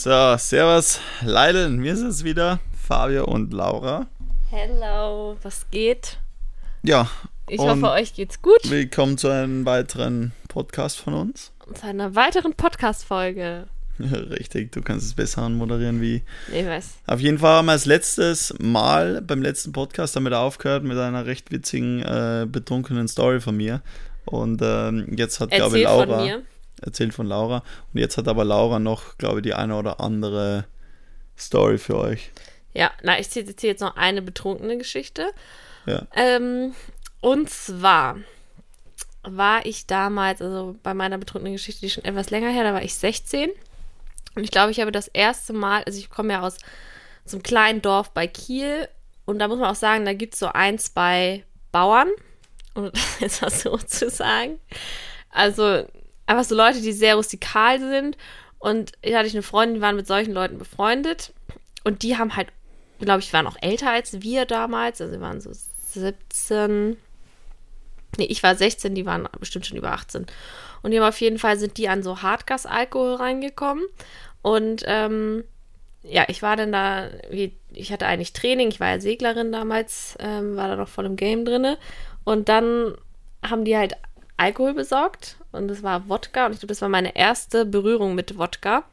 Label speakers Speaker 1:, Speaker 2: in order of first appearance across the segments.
Speaker 1: So, servus, Leiden, wir sind es wieder, Fabio und Laura.
Speaker 2: Hello, was geht?
Speaker 1: Ja.
Speaker 2: Ich hoffe, euch geht's gut.
Speaker 1: Willkommen zu einem weiteren Podcast von uns.
Speaker 2: Zu einer weiteren Podcast-Folge.
Speaker 1: Richtig, du kannst es besser moderieren wie.
Speaker 2: Ich weiß.
Speaker 1: Auf jeden Fall haben wir als letztes Mal beim letzten Podcast damit aufgehört mit einer recht witzigen, äh, betrunkenen Story von mir. Und ähm, jetzt hat, glaube ich, Laura. Von mir erzählt von Laura. Und jetzt hat aber Laura noch, glaube ich, die eine oder andere Story für euch.
Speaker 2: Ja, na, ich erzähle jetzt noch eine betrunkene Geschichte.
Speaker 1: Ja.
Speaker 2: Ähm, und zwar war ich damals, also bei meiner betrunkenen Geschichte, die schon etwas länger her, da war ich 16. Und ich glaube, ich habe das erste Mal, also ich komme ja aus so einem kleinen Dorf bei Kiel. Und da muss man auch sagen, da gibt es so ein, zwei Bauern, um das jetzt mal so zu sagen. Also einfach so Leute, die sehr rustikal sind. Und hier hatte ich eine Freundin, die waren mit solchen Leuten befreundet. Und die haben halt, glaube ich, waren auch älter als wir damals. Also sie waren so 17. Nee, ich war 16, die waren bestimmt schon über 18. Und die haben auf jeden Fall sind die an so Hartgas-Alkohol reingekommen. Und ähm, ja, ich war dann da, ich hatte eigentlich Training, ich war ja Seglerin damals, ähm, war da noch voll im Game drinne. Und dann haben die halt Alkohol besorgt und es war Wodka und ich glaube, das war meine erste Berührung mit Wodka.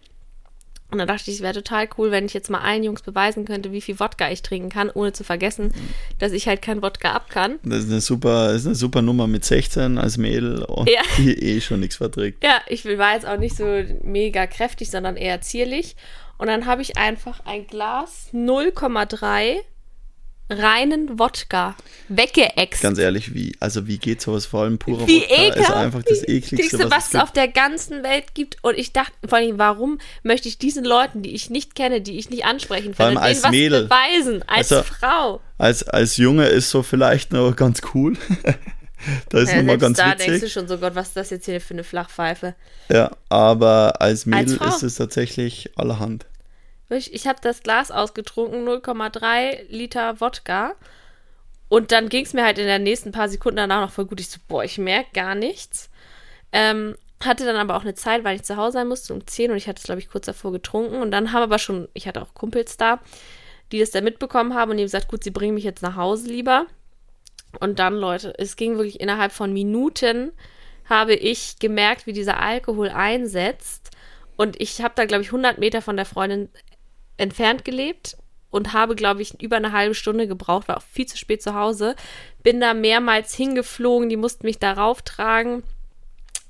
Speaker 2: Und dann dachte ich, es wäre total cool, wenn ich jetzt mal allen Jungs beweisen könnte, wie viel Wodka ich trinken kann, ohne zu vergessen, dass ich halt kein Wodka ab kann.
Speaker 1: Das ist eine super, ist eine super Nummer mit 16 als Mädel und ja. die eh schon nichts verträgt.
Speaker 2: Ja, ich war jetzt auch nicht so mega kräftig, sondern eher zierlich. Und dann habe ich einfach ein Glas 0,3 reinen Wodka weggeext.
Speaker 1: Ganz ehrlich, wie, also wie geht sowas vor allem purer
Speaker 2: wie
Speaker 1: Wodka
Speaker 2: ekelhaft,
Speaker 1: ist einfach das ekligste,
Speaker 2: was, was es, es auf der ganzen Welt gibt. Und ich dachte, vor allem, warum möchte ich diesen Leuten, die ich nicht kenne, die ich nicht ansprechen
Speaker 1: kann, denen als Mädel.
Speaker 2: beweisen, als also, Frau.
Speaker 1: Als, als Junge ist so vielleicht noch ganz cool. da ist ja, nochmal ganz da witzig.
Speaker 2: denkst du schon so, Gott, was ist das jetzt hier für eine Flachpfeife?
Speaker 1: Ja, aber als Mädel als ist es tatsächlich allerhand.
Speaker 2: Ich habe das Glas ausgetrunken, 0,3 Liter Wodka. Und dann ging es mir halt in den nächsten paar Sekunden danach noch voll gut. Ich so, boah, ich merke gar nichts. Ähm, hatte dann aber auch eine Zeit, weil ich zu Hause sein musste, um 10 und ich hatte es, glaube ich, kurz davor getrunken. Und dann haben aber schon, ich hatte auch Kumpels da, die das dann mitbekommen haben und die haben gesagt, gut, sie bringen mich jetzt nach Hause lieber. Und dann, Leute, es ging wirklich innerhalb von Minuten, habe ich gemerkt, wie dieser Alkohol einsetzt. Und ich habe da, glaube ich, 100 Meter von der Freundin entfernt gelebt und habe, glaube ich, über eine halbe Stunde gebraucht, war auch viel zu spät zu Hause. Bin da mehrmals hingeflogen, die mussten mich darauf tragen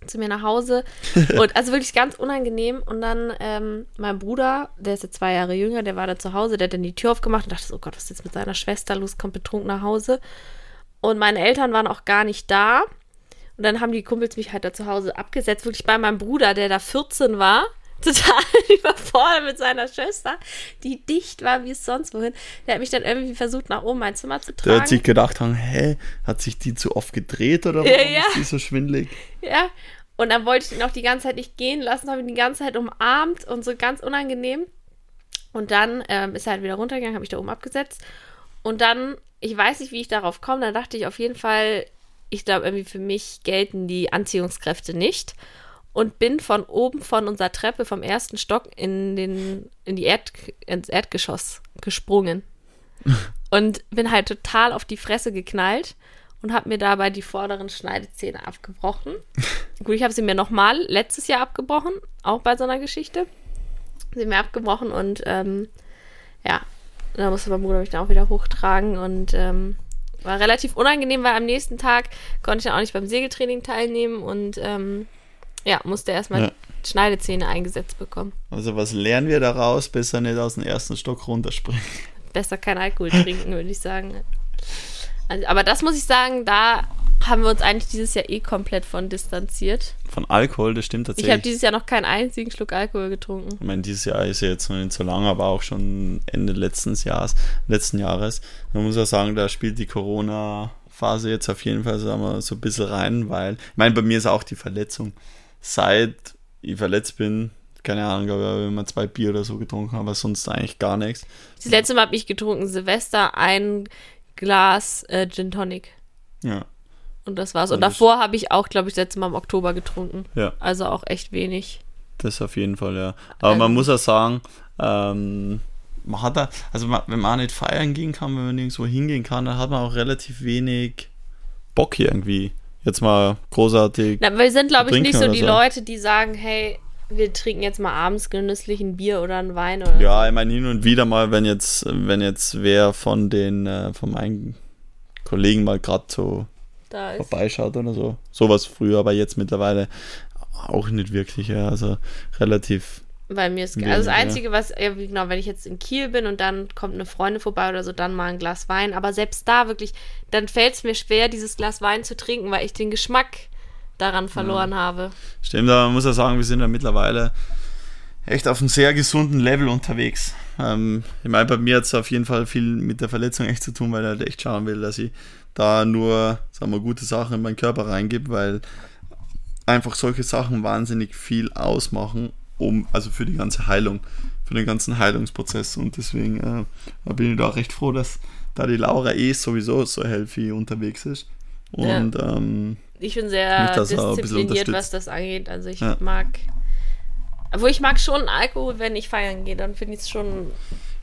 Speaker 2: zu mir nach Hause. Und also wirklich ganz unangenehm. Und dann ähm, mein Bruder, der ist jetzt zwei Jahre jünger, der war da zu Hause, der hat dann die Tür aufgemacht und dachte so, oh Gott, was ist jetzt mit seiner Schwester los, kommt betrunken nach Hause. Und meine Eltern waren auch gar nicht da. Und dann haben die Kumpels mich halt da zu Hause abgesetzt, wirklich bei meinem Bruder, der da 14 war total überfordert mit seiner Schwester, die dicht war wie es sonst wohin. Der hat mich dann irgendwie versucht, nach oben mein Zimmer zu tragen.
Speaker 1: Der hat sich gedacht, hä, hat sich die zu oft gedreht oder warum ja, ist die so schwindlig?
Speaker 2: Ja, und dann wollte ich ihn auch die ganze Zeit nicht gehen lassen, habe ihn die ganze Zeit umarmt und so ganz unangenehm. Und dann ähm, ist er halt wieder runtergegangen, habe ich da oben abgesetzt. Und dann, ich weiß nicht, wie ich darauf komme, dann dachte ich auf jeden Fall, ich glaube, irgendwie für mich gelten die Anziehungskräfte nicht und bin von oben von unserer Treppe vom ersten Stock in, den, in die Erd, ins Erdgeschoss gesprungen. und bin halt total auf die Fresse geknallt und habe mir dabei die vorderen Schneidezähne abgebrochen. Gut, ich habe sie mir nochmal letztes Jahr abgebrochen, auch bei so einer Geschichte. Sie mir abgebrochen und ähm, ja, da musste mein Bruder mich dann auch wieder hochtragen und ähm, war relativ unangenehm, weil am nächsten Tag konnte ich dann auch nicht beim Segeltraining teilnehmen und ähm, ja, musste erstmal ja. Schneidezähne eingesetzt bekommen.
Speaker 1: Also was lernen wir daraus? Besser nicht aus dem ersten Stock runterspringen.
Speaker 2: Besser kein Alkohol trinken, würde ich sagen. Also, aber das muss ich sagen, da haben wir uns eigentlich dieses Jahr eh komplett von distanziert.
Speaker 1: Von Alkohol, das stimmt tatsächlich.
Speaker 2: Ich habe dieses Jahr noch keinen einzigen Schluck Alkohol getrunken.
Speaker 1: Ich meine, dieses Jahr ist ja jetzt noch nicht so lange, aber auch schon Ende letzten Jahres. Letzten Jahres. Man muss ja sagen, da spielt die Corona-Phase jetzt auf jeden Fall sagen wir, so ein bisschen rein, weil, ich meine, bei mir ist auch die Verletzung seit ich verletzt bin, keine Ahnung, glaube ich, wenn man zwei Bier oder so getrunken, aber sonst eigentlich gar nichts.
Speaker 2: Das letzte Mal habe ich getrunken, Silvester, ein Glas äh, Gin Tonic.
Speaker 1: Ja.
Speaker 2: Und das war's. Und davor habe ich auch, glaube ich, das letzte Mal im Oktober getrunken.
Speaker 1: Ja.
Speaker 2: Also auch echt wenig.
Speaker 1: Das auf jeden Fall, ja. Aber ähm, man muss auch sagen, ähm, man hat da, also man, wenn man auch nicht feiern gehen kann, wenn man nirgendwo hingehen kann, dann hat man auch relativ wenig Bock irgendwie. Jetzt mal großartig.
Speaker 2: Na, wir sind, glaube ich, nicht so die so. Leute, die sagen, hey, wir trinken jetzt mal abends genüsslich ein Bier oder ein Wein oder
Speaker 1: Ja, ich meine hin und wieder mal, wenn jetzt, wenn jetzt wer von den, äh, von meinen Kollegen mal gerade so vorbeischaut oder so. Sowas früher, aber jetzt mittlerweile auch nicht wirklich, ja. Also relativ
Speaker 2: bei mir ist also das Einzige, was, ja, genau, wenn ich jetzt in Kiel bin und dann kommt eine Freundin vorbei oder so, dann mal ein Glas Wein. Aber selbst da wirklich, dann fällt es mir schwer, dieses Glas Wein zu trinken, weil ich den Geschmack daran verloren ja. habe.
Speaker 1: Stimmt, aber man muss ja sagen, wir sind ja mittlerweile echt auf einem sehr gesunden Level unterwegs. Ähm, ich meine, bei mir hat es auf jeden Fall viel mit der Verletzung echt zu tun, weil er halt echt schauen will, dass ich da nur, sagen wir, gute Sachen in meinen Körper reingebe, weil einfach solche Sachen wahnsinnig viel ausmachen um, also für die ganze Heilung, für den ganzen Heilungsprozess. Und deswegen äh, bin ich da recht froh, dass da die Laura eh sowieso so healthy unterwegs ist. Und ja. ähm,
Speaker 2: ich bin sehr diszipliniert, was das angeht. Also ich ja. mag, wo ich mag schon Alkohol, wenn ich feiern gehe, dann finde ich es schon.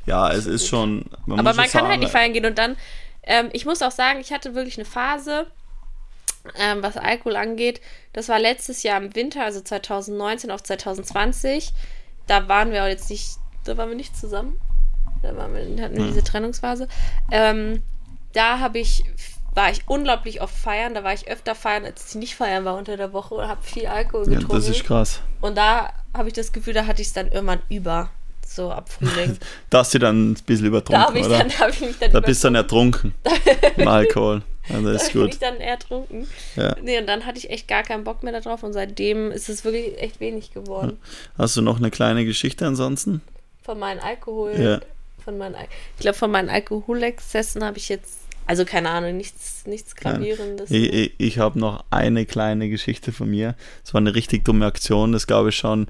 Speaker 1: Ja, es ist schon.
Speaker 2: Man Aber man kann sagen, halt nicht feiern gehen und dann. Ähm, ich muss auch sagen, ich hatte wirklich eine Phase, ähm, was Alkohol angeht. Das war letztes Jahr im Winter, also 2019 auf 2020. Da waren wir auch jetzt nicht, da waren wir nicht zusammen. Da waren wir, hatten wir diese Trennungsphase. Ähm, da habe ich, war ich unglaublich oft feiern. Da war ich öfter feiern, als ich nicht feiern war unter der Woche und habe viel Alkohol getrunken. Ja,
Speaker 1: das ist krass.
Speaker 2: Und da habe ich das Gefühl, da hatte ich es dann irgendwann über so ab Frühling.
Speaker 1: da hast du dann ein bisschen übertrunken, da oder? Da, dann da bist du dann ertrunken im Alkohol. Das ist da gut.
Speaker 2: ich dann ertrunken. Ja. Nee, und dann hatte ich echt gar keinen Bock mehr darauf und seitdem ist es wirklich echt wenig geworden.
Speaker 1: Hast du noch eine kleine Geschichte ansonsten?
Speaker 2: Von meinen Alkohol. Ja. Von meinen, ich glaube, von meinen Alkoholexzessen habe ich jetzt, also keine Ahnung, nichts, nichts Gravierendes.
Speaker 1: Ich, ich, ich habe noch eine kleine Geschichte von mir. Es war eine richtig dumme Aktion, das glaube ich schon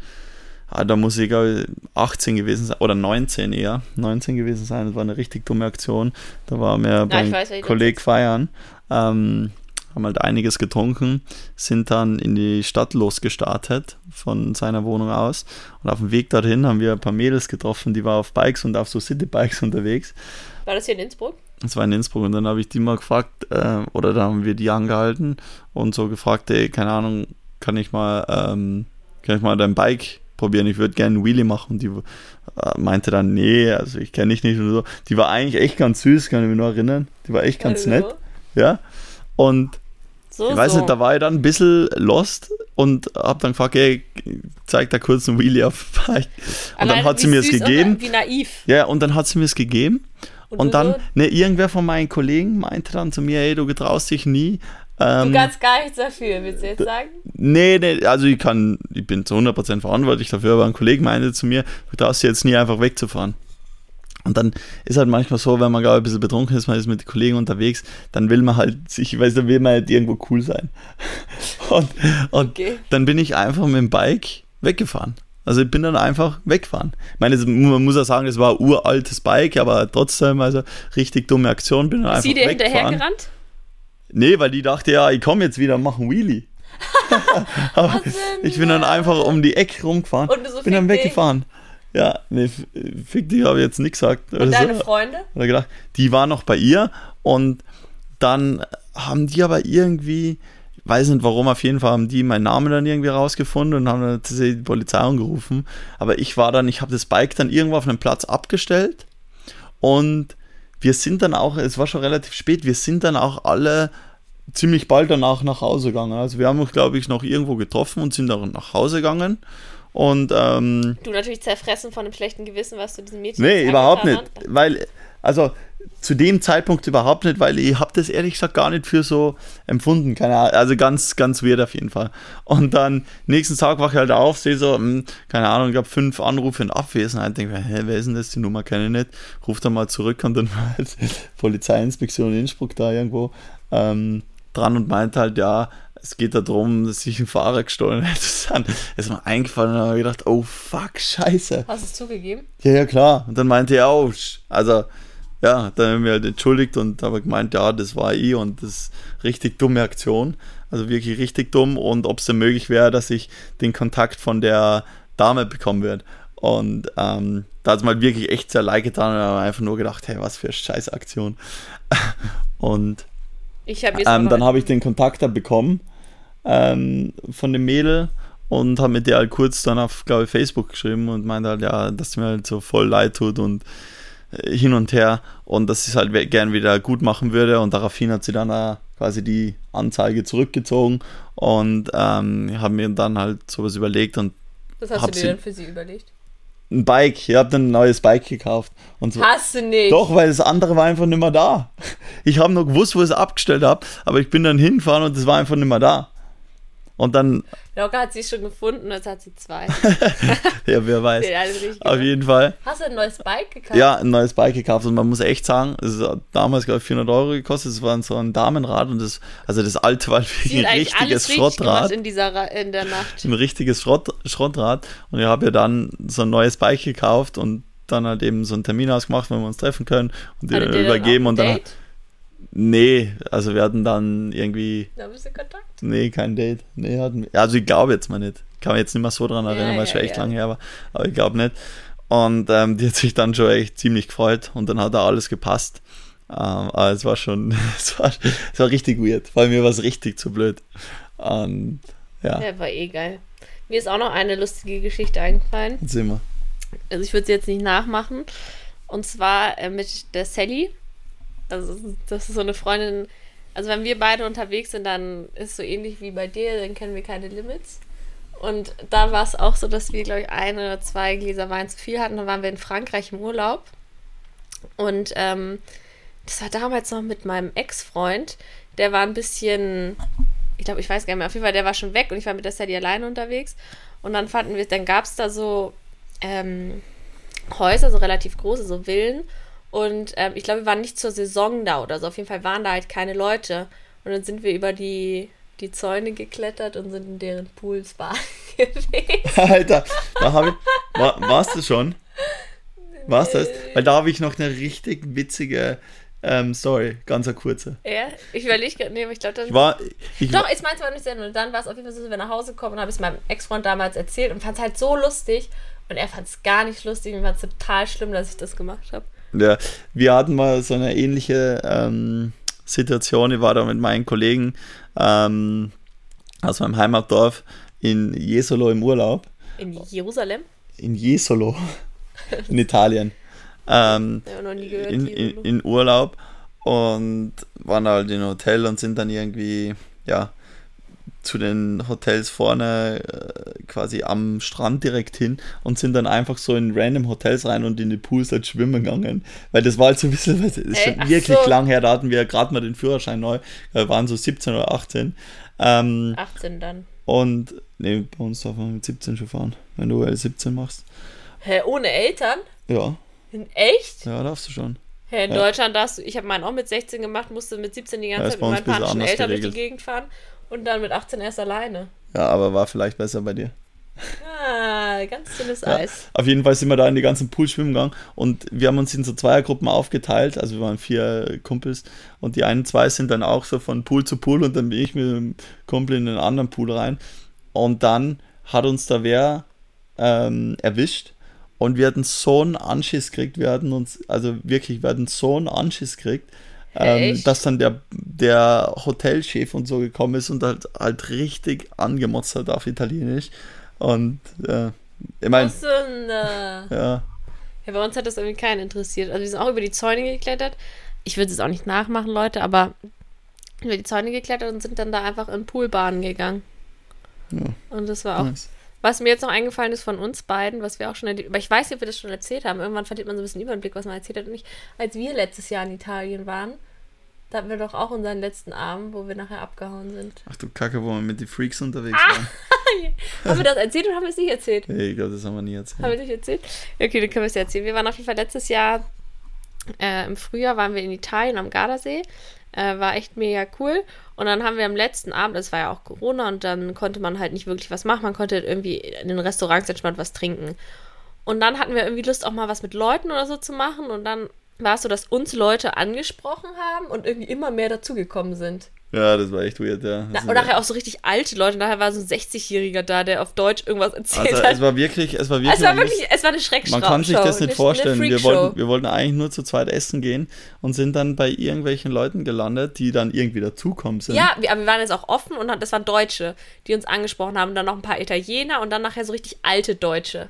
Speaker 1: ah, da muss ich glaube 18 gewesen sein, oder 19 eher, 19 gewesen sein, das war eine richtig dumme Aktion. Da waren wir beim Kolleg feiern, ähm, haben halt einiges getrunken, sind dann in die Stadt losgestartet von seiner Wohnung aus und auf dem Weg dorthin haben wir ein paar Mädels getroffen, die waren auf Bikes und auf so Citybikes unterwegs.
Speaker 2: War das hier in Innsbruck?
Speaker 1: Das war in Innsbruck und dann habe ich die mal gefragt, äh, oder da haben wir die angehalten und so gefragt, ey, keine Ahnung, kann ich mal, ähm, kann ich mal dein Bike probieren, ich würde gerne einen Wheelie machen. Und die äh, meinte dann, nee, also ich kenne dich nicht und so. Die war eigentlich echt ganz süß, kann ich mich nur erinnern. Die war echt ganz nett. Ja. Und so, ich weiß so. nicht, da war ich dann ein bisschen lost und hab dann gefragt, ey, zeig da kurz einen Wheelie auf Bike. Und Alleine dann hat sie mir es gegeben.
Speaker 2: Wie naiv.
Speaker 1: Ja, und dann hat sie mir es gegeben. Und, und dann, ne, irgendwer von meinen Kollegen meinte dann zu mir, ey, du getraust dich nie,
Speaker 2: ähm, du kannst gar nichts dafür, willst du jetzt sagen?
Speaker 1: Nee, nee, also ich kann, ich bin zu 100% verantwortlich dafür, aber ein Kollege meinte zu mir, du darfst jetzt nie einfach wegzufahren. Und dann ist halt manchmal so, wenn man gerade ein bisschen betrunken ist, man ist mit den Kollegen unterwegs, dann will man halt sich, weiß dann will man halt irgendwo cool sein. Und, und okay. dann bin ich einfach mit dem Bike weggefahren. Also ich bin dann einfach weggefahren. Ich meine, man muss ja sagen, es war ein uraltes Bike, aber trotzdem, also richtig dumme Aktion, bin dann ist einfach sie dir hinterhergerannt? Nee, weil die dachte, ja, ich komme jetzt wieder und mache einen Wheelie. Aber ich bin dann einfach um die Ecke rumgefahren. Und so bin dann weggefahren. Ja, nee, fick dich, habe ich jetzt nicht gesagt.
Speaker 2: Und deine so. Freunde?
Speaker 1: Oder gedacht, die war noch bei ihr und dann haben die aber irgendwie, weiß nicht warum, auf jeden Fall haben die meinen Namen dann irgendwie rausgefunden und haben dann die Polizei angerufen. Aber ich war dann, ich habe das Bike dann irgendwo auf einem Platz abgestellt und wir sind dann auch, es war schon relativ spät, wir sind dann auch alle ziemlich bald danach nach Hause gegangen. Also wir haben uns, glaube ich, noch irgendwo getroffen und sind dann nach Hause gegangen. Und ähm,
Speaker 2: du natürlich zerfressen von einem schlechten Gewissen, was du diesem Mädchen
Speaker 1: Nee, überhaupt nicht. Weil, also zu dem Zeitpunkt überhaupt nicht, weil ich habe das ehrlich gesagt gar nicht für so empfunden. Keine Ahnung, also ganz, ganz weird auf jeden Fall. Und dann nächsten Tag wache ich halt auf, sehe so, mh, hm, keine Ahnung, ich habe fünf Anrufe in Abwesenheit, denke mir, hä, wer ist denn das? Die Nummer kenne ich nicht. Ruf dann mal zurück und dann war halt Polizeiinspektion in Innsbruck da irgendwo ähm, dran und meint halt, ja, es geht darum, dass sich ein Fahrer gestohlen hat. Das ist mir eingefallen und habe gedacht, oh fuck, scheiße.
Speaker 2: Hast du es zugegeben?
Speaker 1: Ja, ja, klar. Und dann meinte er, oh, also ja, dann haben wir halt entschuldigt und habe gemeint, ja, das war ich und das ist richtig dumme Aktion. Also wirklich richtig dumm und ob es denn möglich wäre, dass ich den Kontakt von der Dame bekommen wird. Und ähm, da hat es mal wirklich echt sehr leid getan und haben einfach nur gedacht, hey, was für eine Scheißaktion. und
Speaker 2: Ich habe
Speaker 1: ähm, dann habe ich den Kontakt da bekommen ähm, von dem Mädel und habe mit der halt kurz dann auf, glaube ich, Facebook geschrieben und meinte halt, ja, dass es mir halt so voll leid tut und äh, hin und her und dass ich es halt gern wieder gut machen würde und daraufhin hat sie dann quasi die Anzeige zurückgezogen und ähm, habe mir dann halt sowas überlegt und
Speaker 2: Was hast du dir
Speaker 1: sie-
Speaker 2: denn für sie überlegt?
Speaker 1: ein Bike, ich habe dann ein neues Bike gekauft und so.
Speaker 2: Hast du nicht.
Speaker 1: Doch, weil das andere war einfach nicht mehr da. Ich habe nur gewusst, wo ich es abgestellt habe, aber ich bin dann hingefahren und es war einfach nicht mehr da. Und dann,
Speaker 2: Locker hat sie schon gefunden, jetzt hat sie zwei.
Speaker 1: ja, wer weiß. Auf jeden Fall.
Speaker 2: Hast du ein neues Bike gekauft?
Speaker 1: Ja, ein neues Bike gekauft und man muss echt sagen, es hat damals, glaube ich, 400 Euro gekostet. Es war so ein Damenrad und das, also das alte war wirklich ein richtiges Schrottrad.
Speaker 2: in dieser in der Nacht.
Speaker 1: Ein richtiges Schrott, Schrottrad. Und ich habe ja dann so ein neues Bike gekauft und dann halt eben so einen Termin ausgemacht, wenn wir uns treffen können und die
Speaker 2: Hattet
Speaker 1: dann
Speaker 2: dann
Speaker 1: übergeben
Speaker 2: auch
Speaker 1: und dann. Nee, also wir hatten dann irgendwie
Speaker 2: Da bist du Kontakt.
Speaker 1: Nee, kein Date. Nee, hatten wir. Also ich glaube jetzt mal nicht. Kann mich jetzt nicht mehr so dran erinnern,
Speaker 2: Ja,
Speaker 1: weil es
Speaker 2: ja,
Speaker 1: schon echt
Speaker 2: ja.
Speaker 1: lange her war. Aber ich glaube nicht. Und ähm, die hat sich dann schon echt ziemlich gefreut und dann hat da alles gepasst. Ähm, aber es war schon, es war, es war richtig weird. Weil mir war es richtig zu blöd. Und ja,
Speaker 2: Ja, war eh geil. Mir ist auch noch eine lustige Geschichte eingefallen.
Speaker 1: sind wir.
Speaker 2: Also ich würde sie jetzt nicht nachmachen. Und zwar äh, mit der Sally. Also das ist so eine Freundin. Also wenn wir beide unterwegs sind, dann ist so ähnlich wie bei dir, dann kennen wir keine Limits. Und da war es auch so, dass wir, glaube ich, ein oder zwei Gläser Wein zu viel hatten. Dann waren wir in Frankreich im Urlaub. Und ähm, das war damals noch mit meinem Ex-Freund. Der war ein bisschen, ich glaube, ich weiß gar nicht mehr, auf jeden Fall, der war schon weg und ich war mit der Sally alleine unterwegs. Und dann fanden wir, dann gab es da so ähm, Häuser, so relativ große, so Villen. Und ähm, ich glaube, wir waren nicht zur Saison da oder so. Auf jeden Fall waren da halt keine Leute. Und dann sind wir über die, die Zäune geklettert und sind in deren Pools baden gewesen.
Speaker 1: Alter, da habe ich. War, warst du schon? Warst du das? Weil da habe ich noch eine richtig witzige ähm, Story, ganz eine kurze.
Speaker 2: Ja, ich überlege gerade, nee, aber ich glaube, dann.
Speaker 1: War. Ich
Speaker 2: Doch,
Speaker 1: war
Speaker 2: ich meinte zwar nicht sehr, und dann war es auf jeden Fall so, dass wir nach Hause kommen und habe es meinem Ex-Freund damals erzählt und fand es halt so lustig. Und er fand es gar nicht lustig. Mir war es total schlimm, dass ich das gemacht habe.
Speaker 1: Ja, wir hatten mal so eine ähnliche ähm, Situation. Ich war da mit meinen Kollegen ähm, aus meinem Heimatdorf in Jesolo im Urlaub.
Speaker 2: In Jerusalem?
Speaker 1: In Jesolo, in Italien. Ähm,
Speaker 2: Ja, noch nie gehört.
Speaker 1: in, in, in Urlaub und waren halt im Hotel und sind dann irgendwie, ja, zu den Hotels vorne äh, quasi am Strand direkt hin und sind dann einfach so in random Hotels rein und in die Pools halt schwimmen gegangen. Weil das war halt so ein bisschen, weil das ist
Speaker 2: Ey,
Speaker 1: schon
Speaker 2: ach
Speaker 1: wirklich
Speaker 2: so.
Speaker 1: lang her, da hatten wir gerade mal den Führerschein neu, wir waren so 17 oder 18. Ähm,
Speaker 2: 18 dann.
Speaker 1: und, nee, bei uns darf man mit 17 schon fahren, wenn du L17 machst.
Speaker 2: Hä, ohne Eltern?
Speaker 1: Ja,
Speaker 2: In echt?
Speaker 1: ja, darfst du schon.
Speaker 2: Hä, in
Speaker 1: Ja.
Speaker 2: Deutschland darfst du, ich habe meinen auch mit 16 gemacht, musste mit 17 die ganze
Speaker 1: Ja,
Speaker 2: Zeit mit meinen panischen Eltern durch die
Speaker 1: geregelt.
Speaker 2: Gegend fahren und dann mit 18 erst alleine.
Speaker 1: Ja, aber war vielleicht besser bei dir.
Speaker 2: Ah, ganz dünnes
Speaker 1: Ja,
Speaker 2: Eis.
Speaker 1: auf jeden Fall sind wir da in die ganzen Pool schwimmen gegangen und wir haben uns in so Zweiergruppen aufgeteilt, also wir waren vier Kumpels und die einen zwei sind dann auch so von Pool zu Pool und dann bin ich mit dem Kumpel in den anderen Pool rein und dann hat uns da wer ähm, erwischt und wir hatten so einen Anschiss gekriegt, wir hatten uns, also wirklich, wir hatten so einen Anschiss gekriegt, ähm, dass dann der, der Hotelchef und so gekommen ist und halt, halt richtig angemotzt hat auf Italienisch und äh, ich meine,
Speaker 2: äh,
Speaker 1: ja,
Speaker 2: Ja, bei uns hat das irgendwie keinen interessiert. Also wir sind auch über die Zäune geklettert. Ich würde es auch nicht nachmachen, Leute, aber über die Zäune geklettert und sind dann da einfach in Poolbahnen gegangen.
Speaker 1: Ja.
Speaker 2: Und das war auch.
Speaker 1: nice.
Speaker 2: Was mir jetzt noch eingefallen ist von uns beiden, was wir auch schon aber ich weiß nicht, ob wir das schon erzählt haben. Irgendwann verliert man so ein bisschen Überblick, was man erzählt hat. Und nicht, als wir letztes Jahr in Italien waren, da hatten wir doch auch unseren letzten Abend, wo wir nachher abgehauen sind.
Speaker 1: Ach du Kacke, wo wir mit den Freaks unterwegs
Speaker 2: Ah!
Speaker 1: waren.
Speaker 2: haben wir das erzählt oder haben wir es nicht erzählt?
Speaker 1: Ich glaube, das haben wir nie
Speaker 2: Haben
Speaker 1: erzählt.
Speaker 2: wir nicht erzählt? Okay, dann können wir es ja erzählen. Wir waren auf jeden Fall letztes Jahr, äh, im Frühjahr waren wir in Italien am Gardasee. Äh, war echt mega cool. Und dann haben wir am letzten Abend, es war ja auch Corona, und dann konnte man halt nicht wirklich was machen. Man konnte irgendwie in den Restaurants entspannt was trinken. Und dann hatten wir irgendwie Lust, auch mal was mit Leuten oder so zu machen. Und dann war es so, dass uns Leute angesprochen haben und irgendwie immer mehr dazugekommen sind.
Speaker 1: Ja, das war echt weird, ja.
Speaker 2: Na, und nachher auch so richtig alte Leute. Nachher war so ein 60-Jähriger da, der auf Deutsch irgendwas erzählt
Speaker 1: also,
Speaker 2: hat.
Speaker 1: es war wirklich, es war wirklich,
Speaker 2: es war wirklich, es war eine Schreckschau.
Speaker 1: man kann sich das nicht
Speaker 2: eine,
Speaker 1: vorstellen.
Speaker 2: Eine
Speaker 1: wir, wollten, wir wollten eigentlich nur zu zweit essen gehen und sind dann bei irgendwelchen Leuten gelandet, die dann irgendwie dazukommen sind.
Speaker 2: Ja, wir, aber wir waren jetzt auch offen und das waren Deutsche, die uns angesprochen haben. Dann noch ein paar Italiener und dann nachher so richtig alte Deutsche.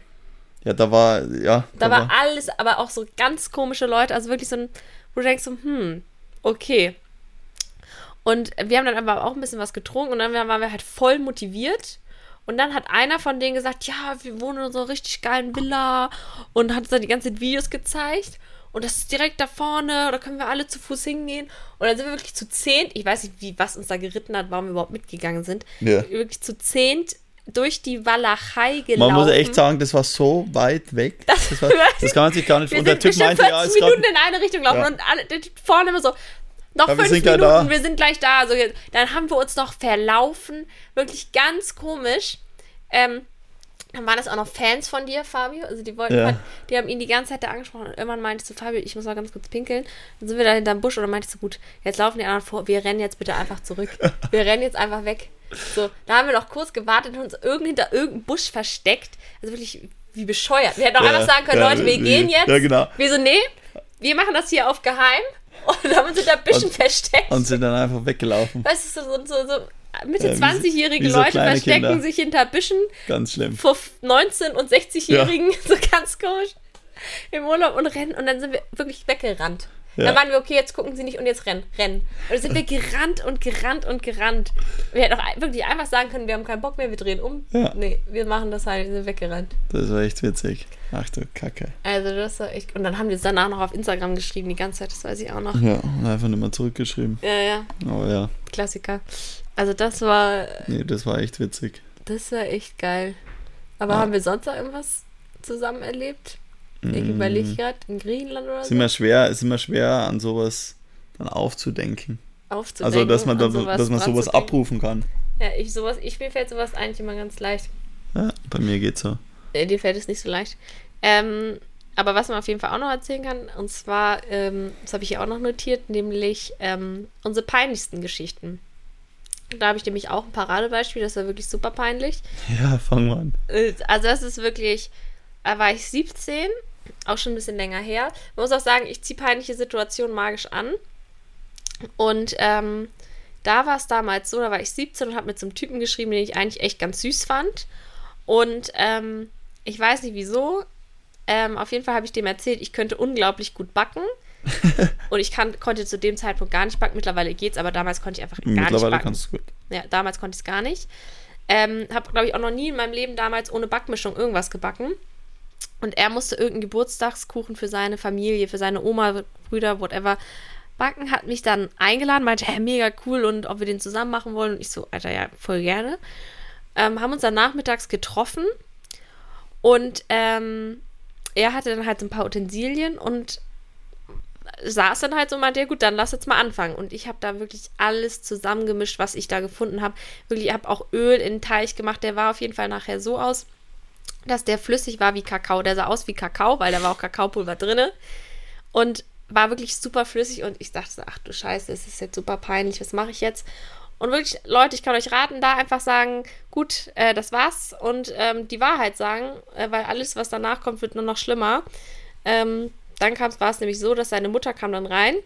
Speaker 1: Ja, da war, ja.
Speaker 2: Da, war alles, aber auch so ganz komische Leute. Also wirklich so ein, wo du denkst so, hm, okay. Und wir haben dann aber auch ein bisschen was getrunken und dann waren wir halt voll motiviert. Und dann hat einer von denen gesagt, ja, wir wohnen in so einer richtig geilen Villa und hat uns dann die ganzen Videos gezeigt. Und das ist direkt da vorne, da können wir alle zu Fuß hingehen. Und dann sind wir wirklich zu zehnt, ich weiß nicht, wie, was uns da geritten hat, warum wir überhaupt mitgegangen sind.
Speaker 1: Ja.
Speaker 2: Wirklich zu zehnt durch die Walachei gelaufen.
Speaker 1: Man muss echt sagen, das war so weit weg. Das, das, war, das kann man sich gar nicht
Speaker 2: wir
Speaker 1: Und der Typ meinte,
Speaker 2: 40
Speaker 1: ja, ist
Speaker 2: Minuten in eine Richtung laufen
Speaker 1: Ja.
Speaker 2: und alle, vorne immer so, noch
Speaker 1: Ja, wir
Speaker 2: fünf
Speaker 1: sind gleich
Speaker 2: Minuten,
Speaker 1: da.
Speaker 2: wir sind gleich da. Also, dann haben wir uns noch verlaufen. Wirklich ganz komisch. Ähm, dann waren das auch noch Fans von dir, Fabio. Also die wollten
Speaker 1: Ja.
Speaker 2: halt, die haben ihn die ganze Zeit da angesprochen und irgendwann meinte zu Fabio, ich muss mal ganz kurz pinkeln. Dann sind wir da hinterm Busch und dann meinte ich so, gut, jetzt laufen die anderen vor, wir rennen jetzt bitte einfach zurück. Wir rennen jetzt einfach weg. So, da haben wir noch kurz gewartet und uns irgend hinter irgendeinem Busch versteckt. Also wirklich wie bescheuert. Wir hätten auch
Speaker 1: Ja,
Speaker 2: einfach sagen können,
Speaker 1: ja,
Speaker 2: Leute, wir
Speaker 1: wie-
Speaker 2: gehen jetzt.
Speaker 1: ja, genau.
Speaker 2: Wir so, nee, wir machen das hier auf geheim und haben uns hinter Büschen
Speaker 1: Und-
Speaker 2: versteckt.
Speaker 1: Und sind dann einfach weggelaufen.
Speaker 2: weißt du, so, so, so Mitte
Speaker 1: Ja, wie so-
Speaker 2: 20-jährige
Speaker 1: wie so
Speaker 2: Leute verstecken
Speaker 1: Kinder.
Speaker 2: sich hinter Büschen
Speaker 1: Ganz schlimm.
Speaker 2: vor 19- und 60-Jährigen, so ganz komisch, im Urlaub und rennen. Und dann sind wir wirklich weggerannt.
Speaker 1: Ja.
Speaker 2: Dann waren wir, okay, jetzt gucken sie nicht und jetzt rennen, rennen. Und dann sind wir gerannt und gerannt und gerannt. Wir hätten auch wirklich einfach sagen können, wir haben keinen Bock mehr, wir drehen um.
Speaker 1: Ja.
Speaker 2: Nee, wir machen das halt, wir sind weggerannt.
Speaker 1: Das war echt witzig. Ach du Kacke.
Speaker 2: Also das war echt. Und dann haben die es danach noch auf Instagram geschrieben, die ganze Zeit, das weiß ich auch noch.
Speaker 1: Ja, und einfach nicht mehr zurückgeschrieben.
Speaker 2: Ja, ja,
Speaker 1: Aber ja,
Speaker 2: Klassiker. Also das war,
Speaker 1: nee, das war echt witzig.
Speaker 2: das war echt geil. Aber
Speaker 1: Ja.
Speaker 2: haben wir sonst noch irgendwas zusammen erlebt? Ich
Speaker 1: Mm.
Speaker 2: überlege gerade, in Griechenland oder
Speaker 1: ist
Speaker 2: so?
Speaker 1: immer schwer, ist immer schwer, an sowas dann aufzudenken.
Speaker 2: Aufzudenken,
Speaker 1: Also, dass man, da,
Speaker 2: sowas
Speaker 1: dass man sowas abrufen kann.
Speaker 2: Ja, ich, sowas, ich, mir fällt sowas eigentlich immer ganz leicht.
Speaker 1: Ja, bei mir geht's so.
Speaker 2: Äh, dir fällt es nicht so leicht. Ähm, aber was man auf jeden Fall auch noch erzählen kann, und zwar, ähm, das habe ich hier auch noch notiert, nämlich ähm, unsere peinlichsten Geschichten. Da habe ich nämlich auch ein Paradebeispiel, das war wirklich super peinlich.
Speaker 1: Ja, fangen wir an.
Speaker 2: Äh, Also das ist wirklich, da war ich 17, auch schon ein bisschen länger her. Man muss auch sagen, ich ziehe peinliche Situationen magisch an. Und ähm, da war es damals so, da war ich 17 und habe mit so einem Typen geschrieben, den ich eigentlich echt ganz süß fand. Und ähm, ich weiß nicht wieso. Ähm, auf jeden Fall habe ich dem erzählt, ich könnte unglaublich gut backen. und ich kann, konnte zu dem Zeitpunkt gar nicht backen. Mittlerweile geht's, aber damals konnte ich einfach gar nicht
Speaker 1: Mittlerweile
Speaker 2: backen.
Speaker 1: kannst du gut.
Speaker 2: Ja, damals konnte ich es gar nicht. Ähm, habe, glaube ich, auch noch nie in meinem Leben damals ohne Backmischung irgendwas gebacken. Und er musste irgendeinen Geburtstagskuchen für seine Familie, für seine Oma, Brüder, whatever, backen. Hat mich dann eingeladen, meinte, hey, mega cool und ob wir den zusammen machen wollen. Und ich so, Alter, ja, voll gerne. Ähm, haben uns dann nachmittags getroffen und ähm, er hatte dann halt so ein paar Utensilien und saß dann halt so und meinte, ja gut, dann lass jetzt mal anfangen. Und ich habe da wirklich alles zusammengemischt, was ich da gefunden habe. Wirklich, ich habe auch Öl in den Teich gemacht. Der war auf jeden Fall nachher so aus, dass der flüssig war wie Kakao. Der sah aus wie Kakao, weil da war auch Kakaopulver drinne. Und war wirklich super flüssig und ich dachte, ach du Scheiße, es ist jetzt super peinlich, was mache ich jetzt? Und wirklich, Leute, ich kann euch raten, da einfach sagen, gut, äh, das war's und ähm, die Wahrheit sagen, äh, weil alles, was danach kommt, wird nur noch schlimmer. Ähm, dann war es nämlich so, dass seine Mutter kam dann rein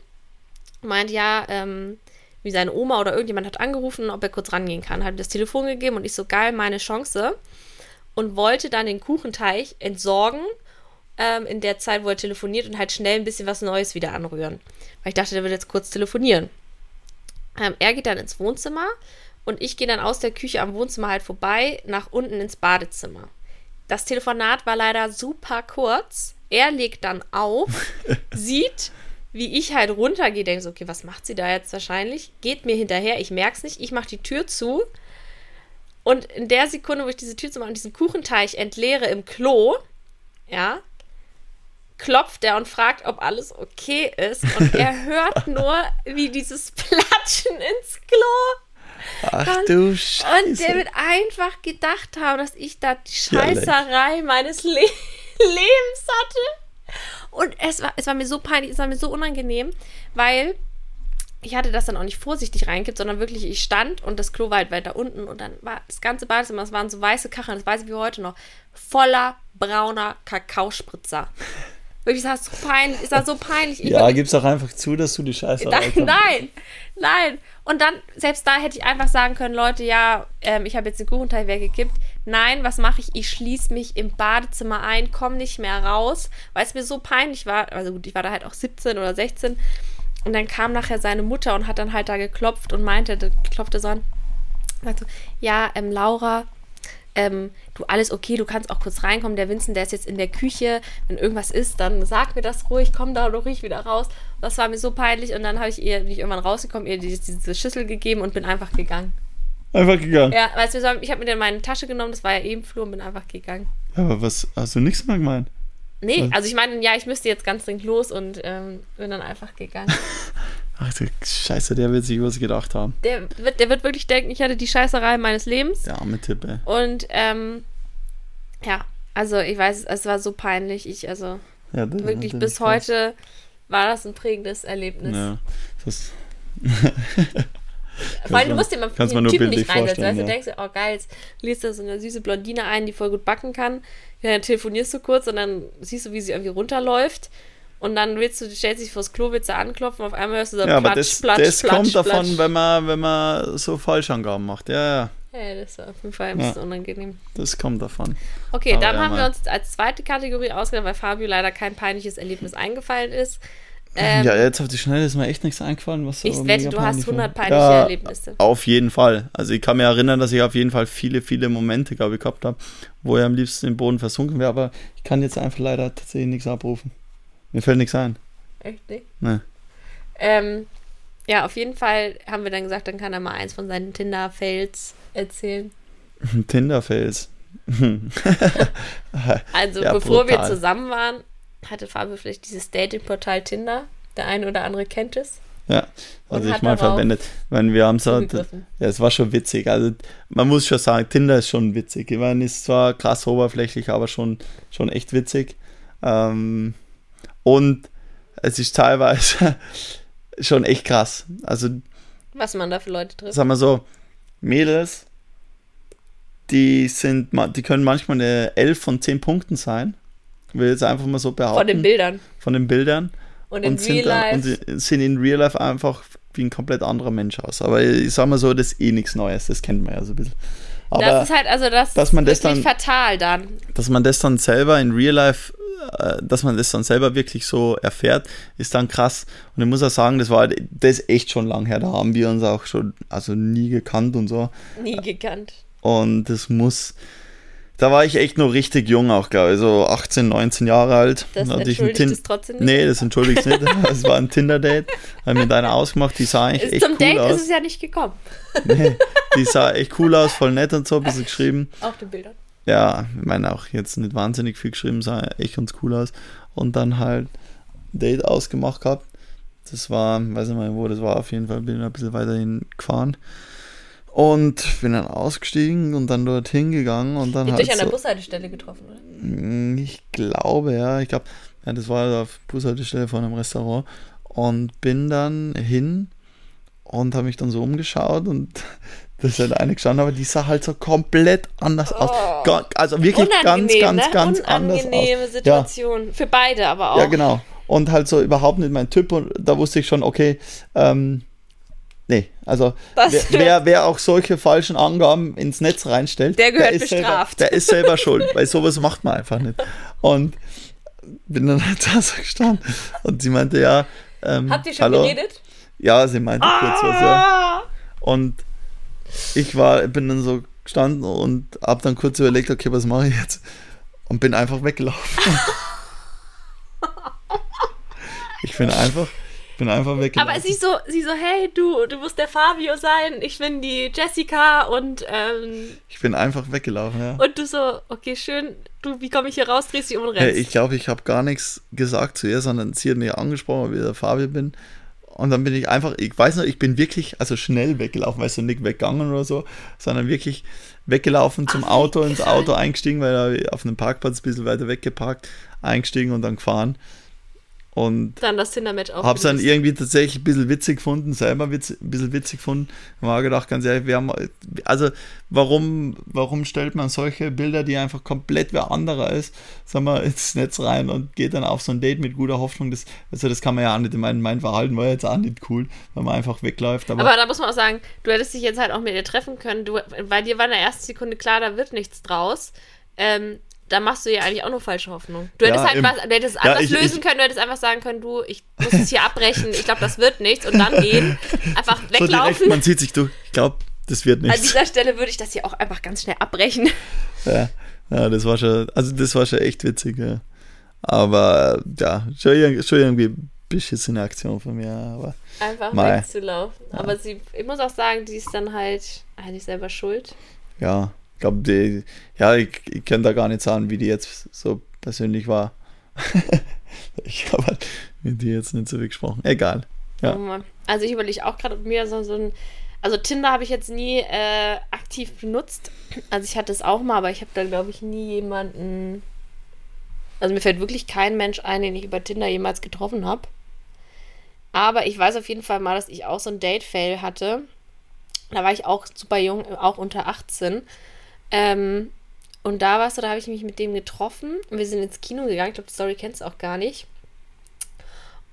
Speaker 2: meint, ja, ähm, wie seine Oma oder irgendjemand hat angerufen, ob er kurz rangehen kann. Hat ihm das Telefon gegeben und ich so, geil, meine Chance. Und wollte dann den Kuchenteig entsorgen ähm, in der Zeit, wo er telefoniert und halt schnell ein bisschen was Neues wieder anrühren. Weil ich dachte, der wird jetzt kurz telefonieren. Ähm, er geht dann ins Wohnzimmer und ich gehe dann aus der Küche am Wohnzimmer halt vorbei nach unten ins Badezimmer. Das Telefonat war leider super kurz. Er legt dann auf, sieht, wie ich halt runtergehe, denkt so, okay, was macht sie da jetzt wahrscheinlich? Geht mir hinterher, ich merke es nicht, ich mache die Tür zu. Und in der Sekunde, wo ich diese Tür zu machen und diesen Kuchenteich entleere im Klo, ja, klopft er und fragt, ob alles okay ist. Und er hört nur, wie dieses Platschen ins Klo.
Speaker 1: Ach
Speaker 2: Und-
Speaker 1: du
Speaker 2: Und
Speaker 1: Scheiße.
Speaker 2: der wird einfach gedacht haben, dass ich da die
Speaker 1: Ja.
Speaker 2: Scheißerei meines Le Lebens hatte. Und Und es war, es war mir so peinlich, es war mir so unangenehm, weil ich hatte das dann auch nicht vorsichtig reingekippt, sondern wirklich, ich stand und das Klo war halt weiter unten und dann war das ganze Badezimmer, es waren so weiße Kacheln, das weiß ich wie heute noch, voller brauner Kakaospritzer. Wirklich, das war so peinlich, es war so peinlich. Ich
Speaker 1: ja, gib's doch einfach zu, dass du die Scheiße
Speaker 2: Nein, nein, nein. Und dann, selbst da hätte ich einfach sagen können, Leute, ja, ähm, ich habe jetzt den Kuchenteig weggekippt. Nein, was mache ich? Ich schließe mich im Badezimmer ein, komme nicht mehr raus, weil es mir so peinlich war. Also gut, ich war da halt auch 17 oder 16. Und dann kam nachher seine Mutter und hat dann halt da geklopft und meinte, da klopfte so an, sagt so, ja, ähm, Laura, ähm, du, alles okay, du kannst auch kurz reinkommen. Der Vincent, der ist jetzt in der Küche. Wenn irgendwas ist, dann sag mir das ruhig, komm da ruhig wieder raus. Das war mir so peinlich und dann habe ich ihr, bin ich irgendwann rausgekommen, ihr die- diese Schüssel gegeben und bin einfach gegangen.
Speaker 1: Einfach gegangen.
Speaker 2: Ja, weißt du, ich habe mir dann meine Tasche genommen, das war ja eben Flur und bin einfach gegangen.
Speaker 1: Ja, aber was, hast du nichts mehr gemeint?
Speaker 2: Nee,
Speaker 1: Was?
Speaker 2: also ich meine, ja, ich müsste jetzt ganz dringend los und ähm, bin dann einfach gegangen.
Speaker 1: Ach du Scheiße, der wird sich was gedacht haben.
Speaker 2: Der wird, der wird wirklich denken, ich hatte die Scheißerei meines Lebens.
Speaker 1: Der arme Tippe.
Speaker 2: Und ähm, ja, also ich weiß, es war so peinlich. Ich, also
Speaker 1: Ja, das
Speaker 2: wirklich
Speaker 1: natürlich
Speaker 2: bis heute war das ein prägendes Erlebnis.
Speaker 1: Ja, das,
Speaker 2: Vor allem, du musst dir mal den Typen nicht reinsetzen. Du
Speaker 1: ja.
Speaker 2: denkst dir, oh geil, jetzt liest da so eine süße Blondine ein, die voll gut backen kann. Ja, dann telefonierst du kurz und dann siehst du, wie sie irgendwie runterläuft. Und dann willst du, stellst dich vors Klo, willst du anklopfen, auf einmal hörst du so
Speaker 1: ja, aber
Speaker 2: platsch,
Speaker 1: das,
Speaker 2: platsch,
Speaker 1: das
Speaker 2: platsch,
Speaker 1: kommt davon,
Speaker 2: platsch.
Speaker 1: wenn man, wenn man so Falschangaben macht. Ja, ja,
Speaker 2: Ja, das war auf jeden Fall ein
Speaker 1: Ja.
Speaker 2: bisschen unangenehm.
Speaker 1: das kommt davon.
Speaker 2: Okay,
Speaker 1: Aber
Speaker 2: dann
Speaker 1: ja,
Speaker 2: haben wir uns als zweite Kategorie ausgedacht, weil Fabio leider kein peinliches Erlebnis eingefallen ist. Ähm,
Speaker 1: ja, jetzt auf die Schnelle ist mir echt nichts eingefallen. Was so
Speaker 2: ich wette, du hast
Speaker 1: peinlich war.
Speaker 2: 100 peinliche
Speaker 1: ja,
Speaker 2: Erlebnisse.
Speaker 1: Auf jeden Fall. Also ich kann mir erinnern, dass ich auf jeden Fall viele, viele Momente, glaube ich, gehabt habe, wo er am liebsten im Boden versunken wäre, aber ich kann jetzt einfach leider tatsächlich nichts abrufen. Mir fällt nichts ein.
Speaker 2: Echt nicht?
Speaker 1: Ne.
Speaker 2: Ähm, ja, auf jeden Fall haben wir dann gesagt, dann kann er mal eins von seinen Tinder-Fails erzählen.
Speaker 1: Tinder-Fails.
Speaker 2: Also,
Speaker 1: Ja,
Speaker 2: bevor wir
Speaker 1: brutal.
Speaker 2: zusammen waren, hatte Fabio vielleicht dieses Dating-Portal Tinder. Der eine oder andere kennt es.
Speaker 1: Ja, also ich mal verwendet. Wenn wir haben so, ja, es war schon witzig. Also man muss schon sagen, Tinder ist schon witzig. Ich meine, ist zwar krass oberflächlich, aber schon, schon echt witzig. Ähm, und es ist teilweise schon echt krass. Also
Speaker 2: Was man da für Leute trifft.
Speaker 1: sagen wir so, Mädels, die sind, die können manchmal eine 11 von 10 Punkten sein. Ich will jetzt einfach mal so behaupten.
Speaker 2: Von den Bildern.
Speaker 1: Von den Bildern.
Speaker 2: Und in
Speaker 1: und sind, dann,
Speaker 2: Life.
Speaker 1: und sie sehen in Real Life einfach wie ein komplett anderer Mensch aus. Aber ich sag mal so, das ist eh nichts Neues, das kennt man ja so ein bisschen. Aber
Speaker 2: das ist halt, also das
Speaker 1: dass
Speaker 2: ist
Speaker 1: man das
Speaker 2: wirklich
Speaker 1: dann-
Speaker 2: fatal dann.
Speaker 1: dass man das dann selber in Real Life, äh, dass man das dann selber wirklich so erfährt, ist dann krass. Und ich muss auch sagen, das war das ist echt schon lang her. Da haben wir uns auch schon also nie gekannt und so.
Speaker 2: Nie gekannt.
Speaker 1: Und das muss. Da war ich echt noch richtig jung auch, glaube ich, so 18, 19 Jahre alt.
Speaker 2: Das
Speaker 1: Da hatte ich
Speaker 2: entschuldigt
Speaker 1: Tin-
Speaker 2: es trotzdem nicht.
Speaker 1: Nee, das entschuldigt es nicht. Es war ein Tinder-Date. Haben mit einer ausgemacht, die sah eigentlich echt
Speaker 2: Zum
Speaker 1: cool
Speaker 2: Date
Speaker 1: aus.
Speaker 2: ist es ja nicht gekommen.
Speaker 1: Nee, die sah echt cool aus, voll nett und so, ein bisschen geschrieben.
Speaker 2: Auf den Bildern.
Speaker 1: Ja, ich meine auch jetzt nicht wahnsinnig viel geschrieben, sah echt ganz cool aus. Und dann halt ein Date ausgemacht gehabt. Das war, weiß nicht mal wo, das war auf jeden Fall, bin ein bisschen weiterhin gefahren. Und bin dann ausgestiegen und dann dorthin gegangen und dann
Speaker 2: Ihr habt
Speaker 1: halt
Speaker 2: euch an der
Speaker 1: so,
Speaker 2: Bushaltestelle getroffen, oder?
Speaker 1: Mm, Ich glaube, ja. Ich glaube, ja, das war auf Bushaltestelle von einem Restaurant. Und bin dann hin und habe mich dann so umgeschaut und da ist halt eine gestanden, aber die sah halt so komplett anders aus.
Speaker 2: Oh.
Speaker 1: Ga- Also wirklich ganz,
Speaker 2: Unangenehm,
Speaker 1: ganz,
Speaker 2: ne?
Speaker 1: ganz anders aus.
Speaker 2: Unangenehme Situation. Für beide aber auch.
Speaker 1: Ja, genau. Und halt so überhaupt nicht mein Typ und da wusste ich schon, okay, ähm, nee, also wer, wer, wer auch solche falschen Angaben ins Netz reinstellt,
Speaker 2: Der gehört
Speaker 1: ist selber,
Speaker 2: bestraft.
Speaker 1: der ist selber schuld, weil sowas macht man einfach nicht. Und bin dann halt da so gestanden und sie meinte, ja, ähm,
Speaker 2: Habt ihr schon
Speaker 1: hallo?
Speaker 2: geredet?
Speaker 1: Ja, sie meinte kurz was, ja.
Speaker 2: Ah!
Speaker 1: Und ich war, bin dann so gestanden und hab dann kurz überlegt, okay, was mache ich jetzt? Und bin einfach weggelaufen. ich bin einfach, bin einfach weggelaufen.
Speaker 2: Aber sie so, sie so, hey, du, du musst der Fabio sein, ich bin die Jessica und, ähm,
Speaker 1: ich bin einfach weggelaufen, ja.
Speaker 2: und du so, okay, schön, du, wie komme ich hier raus, drehst dich um und
Speaker 1: Hey,
Speaker 2: rennst.
Speaker 1: ich glaube, ich habe gar nichts gesagt zu ihr, sondern sie hat mich angesprochen, wie der Fabio bin. Und dann bin ich einfach, ich weiß noch, ich bin wirklich, also schnell weggelaufen, weißt du, nicht weggegangen oder so, sondern wirklich weggelaufen zum
Speaker 2: Ach,
Speaker 1: Auto, ins. Auto eingestiegen, weil er auf einem Parkplatz ein bisschen weiter weggeparkt, eingestiegen und dann gefahren. Und
Speaker 2: Dann das Tinder-Match auch.
Speaker 1: Hab's dann irgendwie tatsächlich ein bisschen witzig gefunden, selber witz, ein bisschen witzig gefunden. Und habe gedacht, ganz ehrlich, wir haben, also warum, warum stellt man solche Bilder, die einfach komplett wer anderer ist, sagen wir, ins Netz rein und geht dann auf so ein Date mit guter Hoffnung? Das, also das kann man ja auch nicht, in mein, mein Verhalten war jetzt auch nicht cool, wenn man einfach wegläuft. Aber,
Speaker 2: Aber da muss man auch sagen, du hättest dich jetzt halt auch mit ihr treffen können, du, weil dir war in der ersten Sekunde klar, da wird nichts draus. Ähm, da machst du ja eigentlich auch nur falsche Hoffnung. Du hättest
Speaker 1: Ja,
Speaker 2: halt
Speaker 1: im-
Speaker 2: was, du hättest
Speaker 1: Ja,
Speaker 2: anders
Speaker 1: ich-
Speaker 2: lösen
Speaker 1: ich-
Speaker 2: können, du hättest einfach sagen können, du, ich muss es hier abbrechen, ich glaube, das wird nichts und dann gehen, einfach
Speaker 1: so direkt,
Speaker 2: weglaufen.
Speaker 1: man zieht sich durch. Ich glaube, das wird
Speaker 2: An
Speaker 1: nichts.
Speaker 2: dieser Stelle würde ich das hier auch einfach ganz schnell abbrechen.
Speaker 1: Ja, ja, das war schon, also das war schon echt witzig, ja. Aber ja, schon, irg- schon irgendwie eine Aktion von mir, aber
Speaker 2: Einfach
Speaker 1: Mei.
Speaker 2: wegzulaufen. Aber sie, ich muss auch sagen, die ist dann halt eigentlich selber schuld.
Speaker 1: ja, ich glaube, die, ja, ich, ich kann da gar nicht sagen, wie die jetzt so persönlich war. ich habe halt mit dir jetzt nicht so viel gesprochen. Egal. Ja.
Speaker 2: Oh. Also ich überlege auch gerade, ob mir so, so ein. Also Tinder habe ich jetzt nie äh, aktiv benutzt. Also ich hatte es auch mal, aber ich habe da, glaube ich, nie jemanden. Also mir fällt wirklich kein Mensch ein, den ich über Tinder jemals getroffen habe. Aber ich weiß auf jeden Fall mal, dass ich auch so ein Date-Fail hatte. Da war ich auch super jung, auch unter 18. Ähm, und da warst du, da habe ich mich mit dem getroffen. Und wir sind ins Kino gegangen. Ich glaube, die Story kennst du auch gar nicht.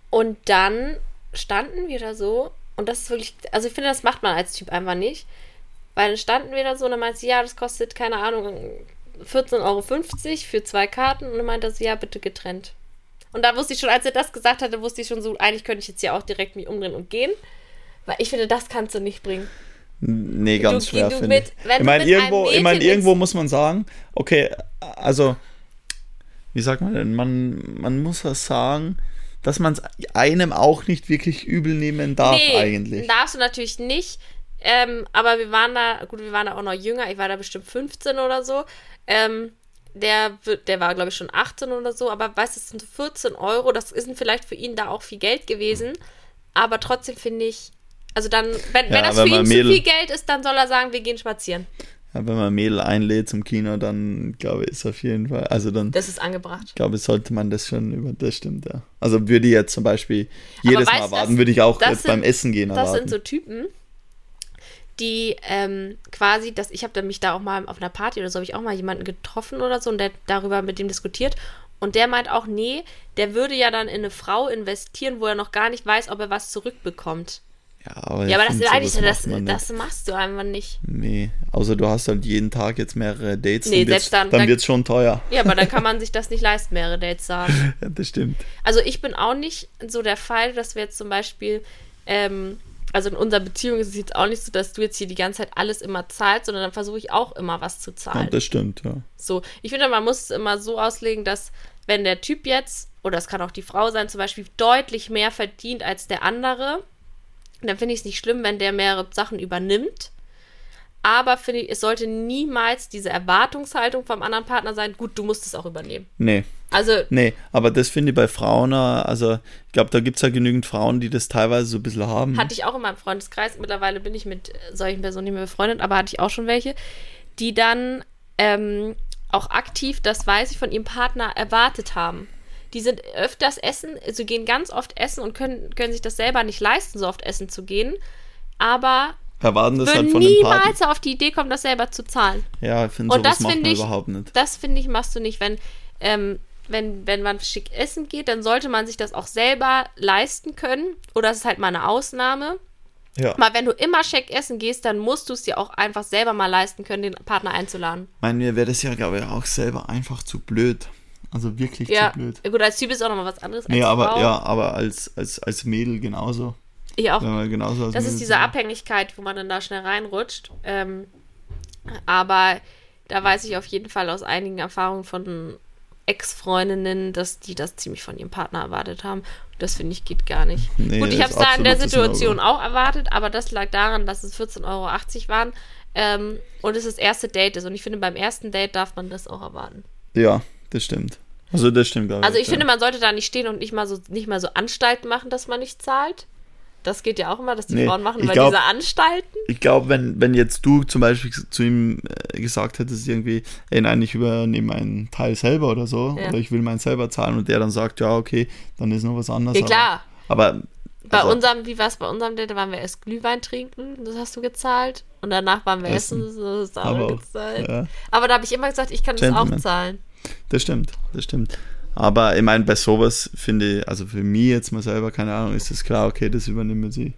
Speaker 2: Und dann standen wir da so. Und das ist wirklich, also ich finde, das macht man als Typ einfach nicht. Weil dann standen wir da so und dann meinte sie, ja, das kostet, keine Ahnung, 14,50 Euro für zwei Karten. Und dann meinte sie, ja, bitte getrennt. Und da wusste ich schon, als er das gesagt hatte, wusste ich schon so, eigentlich könnte ich jetzt hier auch direkt mich umdrehen und gehen. Weil ich finde, das kannst du nicht bringen.
Speaker 1: Nee, ganz
Speaker 2: Du-
Speaker 1: schwer, finde ich. Ich meine, irgendwo, ich mein, irgendwo muss man sagen, okay, also, wie sagt man denn, man, man muss ja sagen, dass man es einem auch nicht wirklich übel nehmen darf eigentlich.
Speaker 2: darfst du natürlich nicht. Ähm, aber wir waren da, gut, wir waren da auch noch jünger. Ich war da bestimmt 15 oder so. Ähm, der, der war, glaube ich, schon 18 oder so. Aber weißt du, das sind so 14 Euro. Das ist vielleicht für ihn da auch viel Geld gewesen. Aber trotzdem finde ich, also dann, wenn,
Speaker 1: Ja,
Speaker 2: wenn das
Speaker 1: wenn
Speaker 2: für ihn zu
Speaker 1: Mädel-
Speaker 2: viel Geld ist, dann soll er sagen, wir gehen spazieren.
Speaker 1: Ja, wenn man Mädel einlädt zum Kino, dann glaube ich, ist auf jeden Fall, also dann,
Speaker 2: Das ist angebracht.
Speaker 1: glaube ich, sollte man das schon über, das stimmt, ja. Also würde ich jetzt zum Beispiel jedes
Speaker 2: weißt
Speaker 1: Mal erwarten,
Speaker 2: das-
Speaker 1: würde ich auch
Speaker 2: das
Speaker 1: jetzt beim
Speaker 2: sind-
Speaker 1: Essen gehen
Speaker 2: Das
Speaker 1: erwarten.
Speaker 2: sind so Typen, die ähm, quasi, dass ich habe mich da auch mal auf einer Party oder so, habe ich auch mal jemanden getroffen oder so und der darüber mit dem diskutiert. Und der meint auch, nee, der würde ja dann in eine Frau investieren, wo er noch gar nicht weiß, ob er was zurückbekommt.
Speaker 1: Ja, aber,
Speaker 2: Ja, aber das eigentlich so, das,
Speaker 1: nicht.
Speaker 2: das machst du einfach nicht.
Speaker 1: Nee, außer du hast halt jeden Tag jetzt mehrere Dates,
Speaker 2: Nee,
Speaker 1: dann wird's,
Speaker 2: dann-
Speaker 1: dann wird's schon teuer.
Speaker 2: Ja, aber dann kann man sich das nicht leisten, mehrere Dates zu haben.
Speaker 1: Ja, das stimmt.
Speaker 2: Also ich bin auch nicht so der Fall, dass wir jetzt zum Beispiel, ähm, also in unserer Beziehung ist es jetzt auch nicht so, dass du jetzt hier die ganze Zeit alles immer zahlst, sondern dann versuche ich auch immer was zu
Speaker 1: Ja,
Speaker 2: zahlen.
Speaker 1: das stimmt, ja.
Speaker 2: So, ich finde, man muss es immer so auslegen, dass wenn der Typ jetzt, oder es kann auch die Frau sein, zum Beispiel deutlich mehr verdient als der andere, dann finde ich es nicht schlimm, wenn der mehrere Sachen übernimmt. Aber finde ich, es sollte niemals diese Erwartungshaltung vom anderen Partner sein, gut, du musst es auch übernehmen.
Speaker 1: Nee,
Speaker 2: Also,
Speaker 1: nee, aber das finde ich bei Frauen, äh, also ich glaube, da gibt es ja genügend Frauen, die das teilweise so ein bisschen haben.
Speaker 2: hatte ich auch in meinem Freundeskreis. Mittlerweile bin ich mit solchen Personen nicht mehr befreundet, aber hatte ich auch schon welche, die dann ähm, auch aktiv, das weiß ich, von ihrem Partner erwartet haben. Die sind öfters essen, also gehen ganz oft essen und können, können sich das selber nicht leisten, so oft essen zu gehen, aber
Speaker 1: Erwarten das halt von
Speaker 2: niemals auf die Idee kommen, das selber zu zahlen.
Speaker 1: Ja, ich finde,
Speaker 2: Und
Speaker 1: sowas
Speaker 2: das
Speaker 1: macht man
Speaker 2: ich-
Speaker 1: überhaupt nicht.
Speaker 2: Das finde ich, machst du nicht. Wenn, ähm, wenn, wenn man schick essen geht, dann sollte man sich das auch selber leisten können. Oder es ist halt mal eine Ausnahme.
Speaker 1: Ja.
Speaker 2: Mal, wenn du immer schick essen gehst, dann musst du es dir auch einfach selber mal leisten können, den Partner einzuladen.
Speaker 1: Ich meine, mir wäre das ja, glaube ich, auch selber einfach zu blöd. Also wirklich
Speaker 2: Ja,
Speaker 1: zu blöd.
Speaker 2: gut, als Typ ist auch nochmal was anderes.
Speaker 1: Nee,
Speaker 2: als
Speaker 1: aber
Speaker 2: Frau.
Speaker 1: ja, aber als, als, als Mädel genauso.
Speaker 2: Ich auch.
Speaker 1: Man genauso
Speaker 2: Das
Speaker 1: Mädel
Speaker 2: ist diese Abhängigkeit, wo man dann da schnell reinrutscht. Ähm, aber da weiß ich auf jeden Fall aus einigen Erfahrungen von Ex-Freundinnen, dass die das ziemlich von ihrem Partner erwartet haben. Das finde ich geht gar nicht.
Speaker 1: Nee,
Speaker 2: Gut, ich habe es da in der Situation auch erwartet, aber das lag daran, dass es 14,80 Euro waren ähm, und es das erste Date ist. Und ich finde, beim ersten Date darf man das auch erwarten.
Speaker 1: Ja, das stimmt. Also das stimmt, glaube
Speaker 2: Also ich
Speaker 1: ja.
Speaker 2: finde, man sollte da nicht stehen und nicht mal so nicht mal so Anstalten machen, dass man nicht zahlt. das geht ja auch immer, dass die
Speaker 1: Nee,
Speaker 2: Frauen machen
Speaker 1: ich
Speaker 2: über
Speaker 1: glaub-
Speaker 2: diese Anstalten.
Speaker 1: Ich glaube, wenn, wenn jetzt du zum Beispiel zu ihm äh, gesagt hättest, irgendwie, ey, nein, ich übernehme meinen Teil selber oder so,
Speaker 2: Ja.
Speaker 1: oder ich will meinen selber zahlen und der dann sagt, ja, okay, dann ist noch was anderes.
Speaker 2: Ja, klar.
Speaker 1: Aber, aber
Speaker 2: Bei
Speaker 1: also,
Speaker 2: unserem, wie war es bei unserem Date? Da waren wir erst Glühwein trinken, das hast du gezahlt. Und danach waren wir essen,
Speaker 1: Essen.
Speaker 2: das hast du auch
Speaker 1: auch,
Speaker 2: gezahlt.
Speaker 1: ja.
Speaker 2: Aber da habe ich immer gesagt, ich kann das auch
Speaker 1: Gentleman.
Speaker 2: zahlen.
Speaker 1: Das stimmt, das stimmt. Aber ich meine, bei sowas finde ich, also für mich jetzt mal selber, keine Ahnung, ist es klar, okay, das übernimmt sie.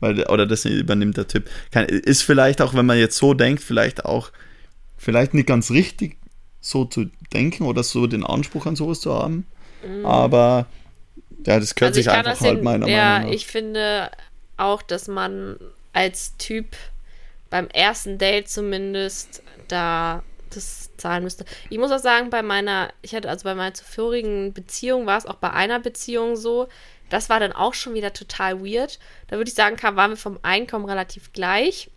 Speaker 1: Weil, oder das übernimmt der Typ. Kein, ist vielleicht auch, wenn man jetzt so denkt, vielleicht auch, vielleicht nicht ganz richtig, so zu denken oder so den Anspruch an sowas zu haben. Aber ja, das gehört sich
Speaker 2: Mhm. Also kann
Speaker 1: einfach halt
Speaker 2: hin-
Speaker 1: meiner
Speaker 2: Ja,
Speaker 1: Meinung nach.
Speaker 2: ich finde auch, dass man als Typ beim ersten Date zumindest da das zahlen müsste. Ich muss auch sagen, bei meiner, ich hatte also bei meiner zuvorigen Beziehung war es auch bei einer Beziehung so, das war dann auch schon wieder total weird. Da würde ich sagen, kam, waren wir vom Einkommen relativ gleich.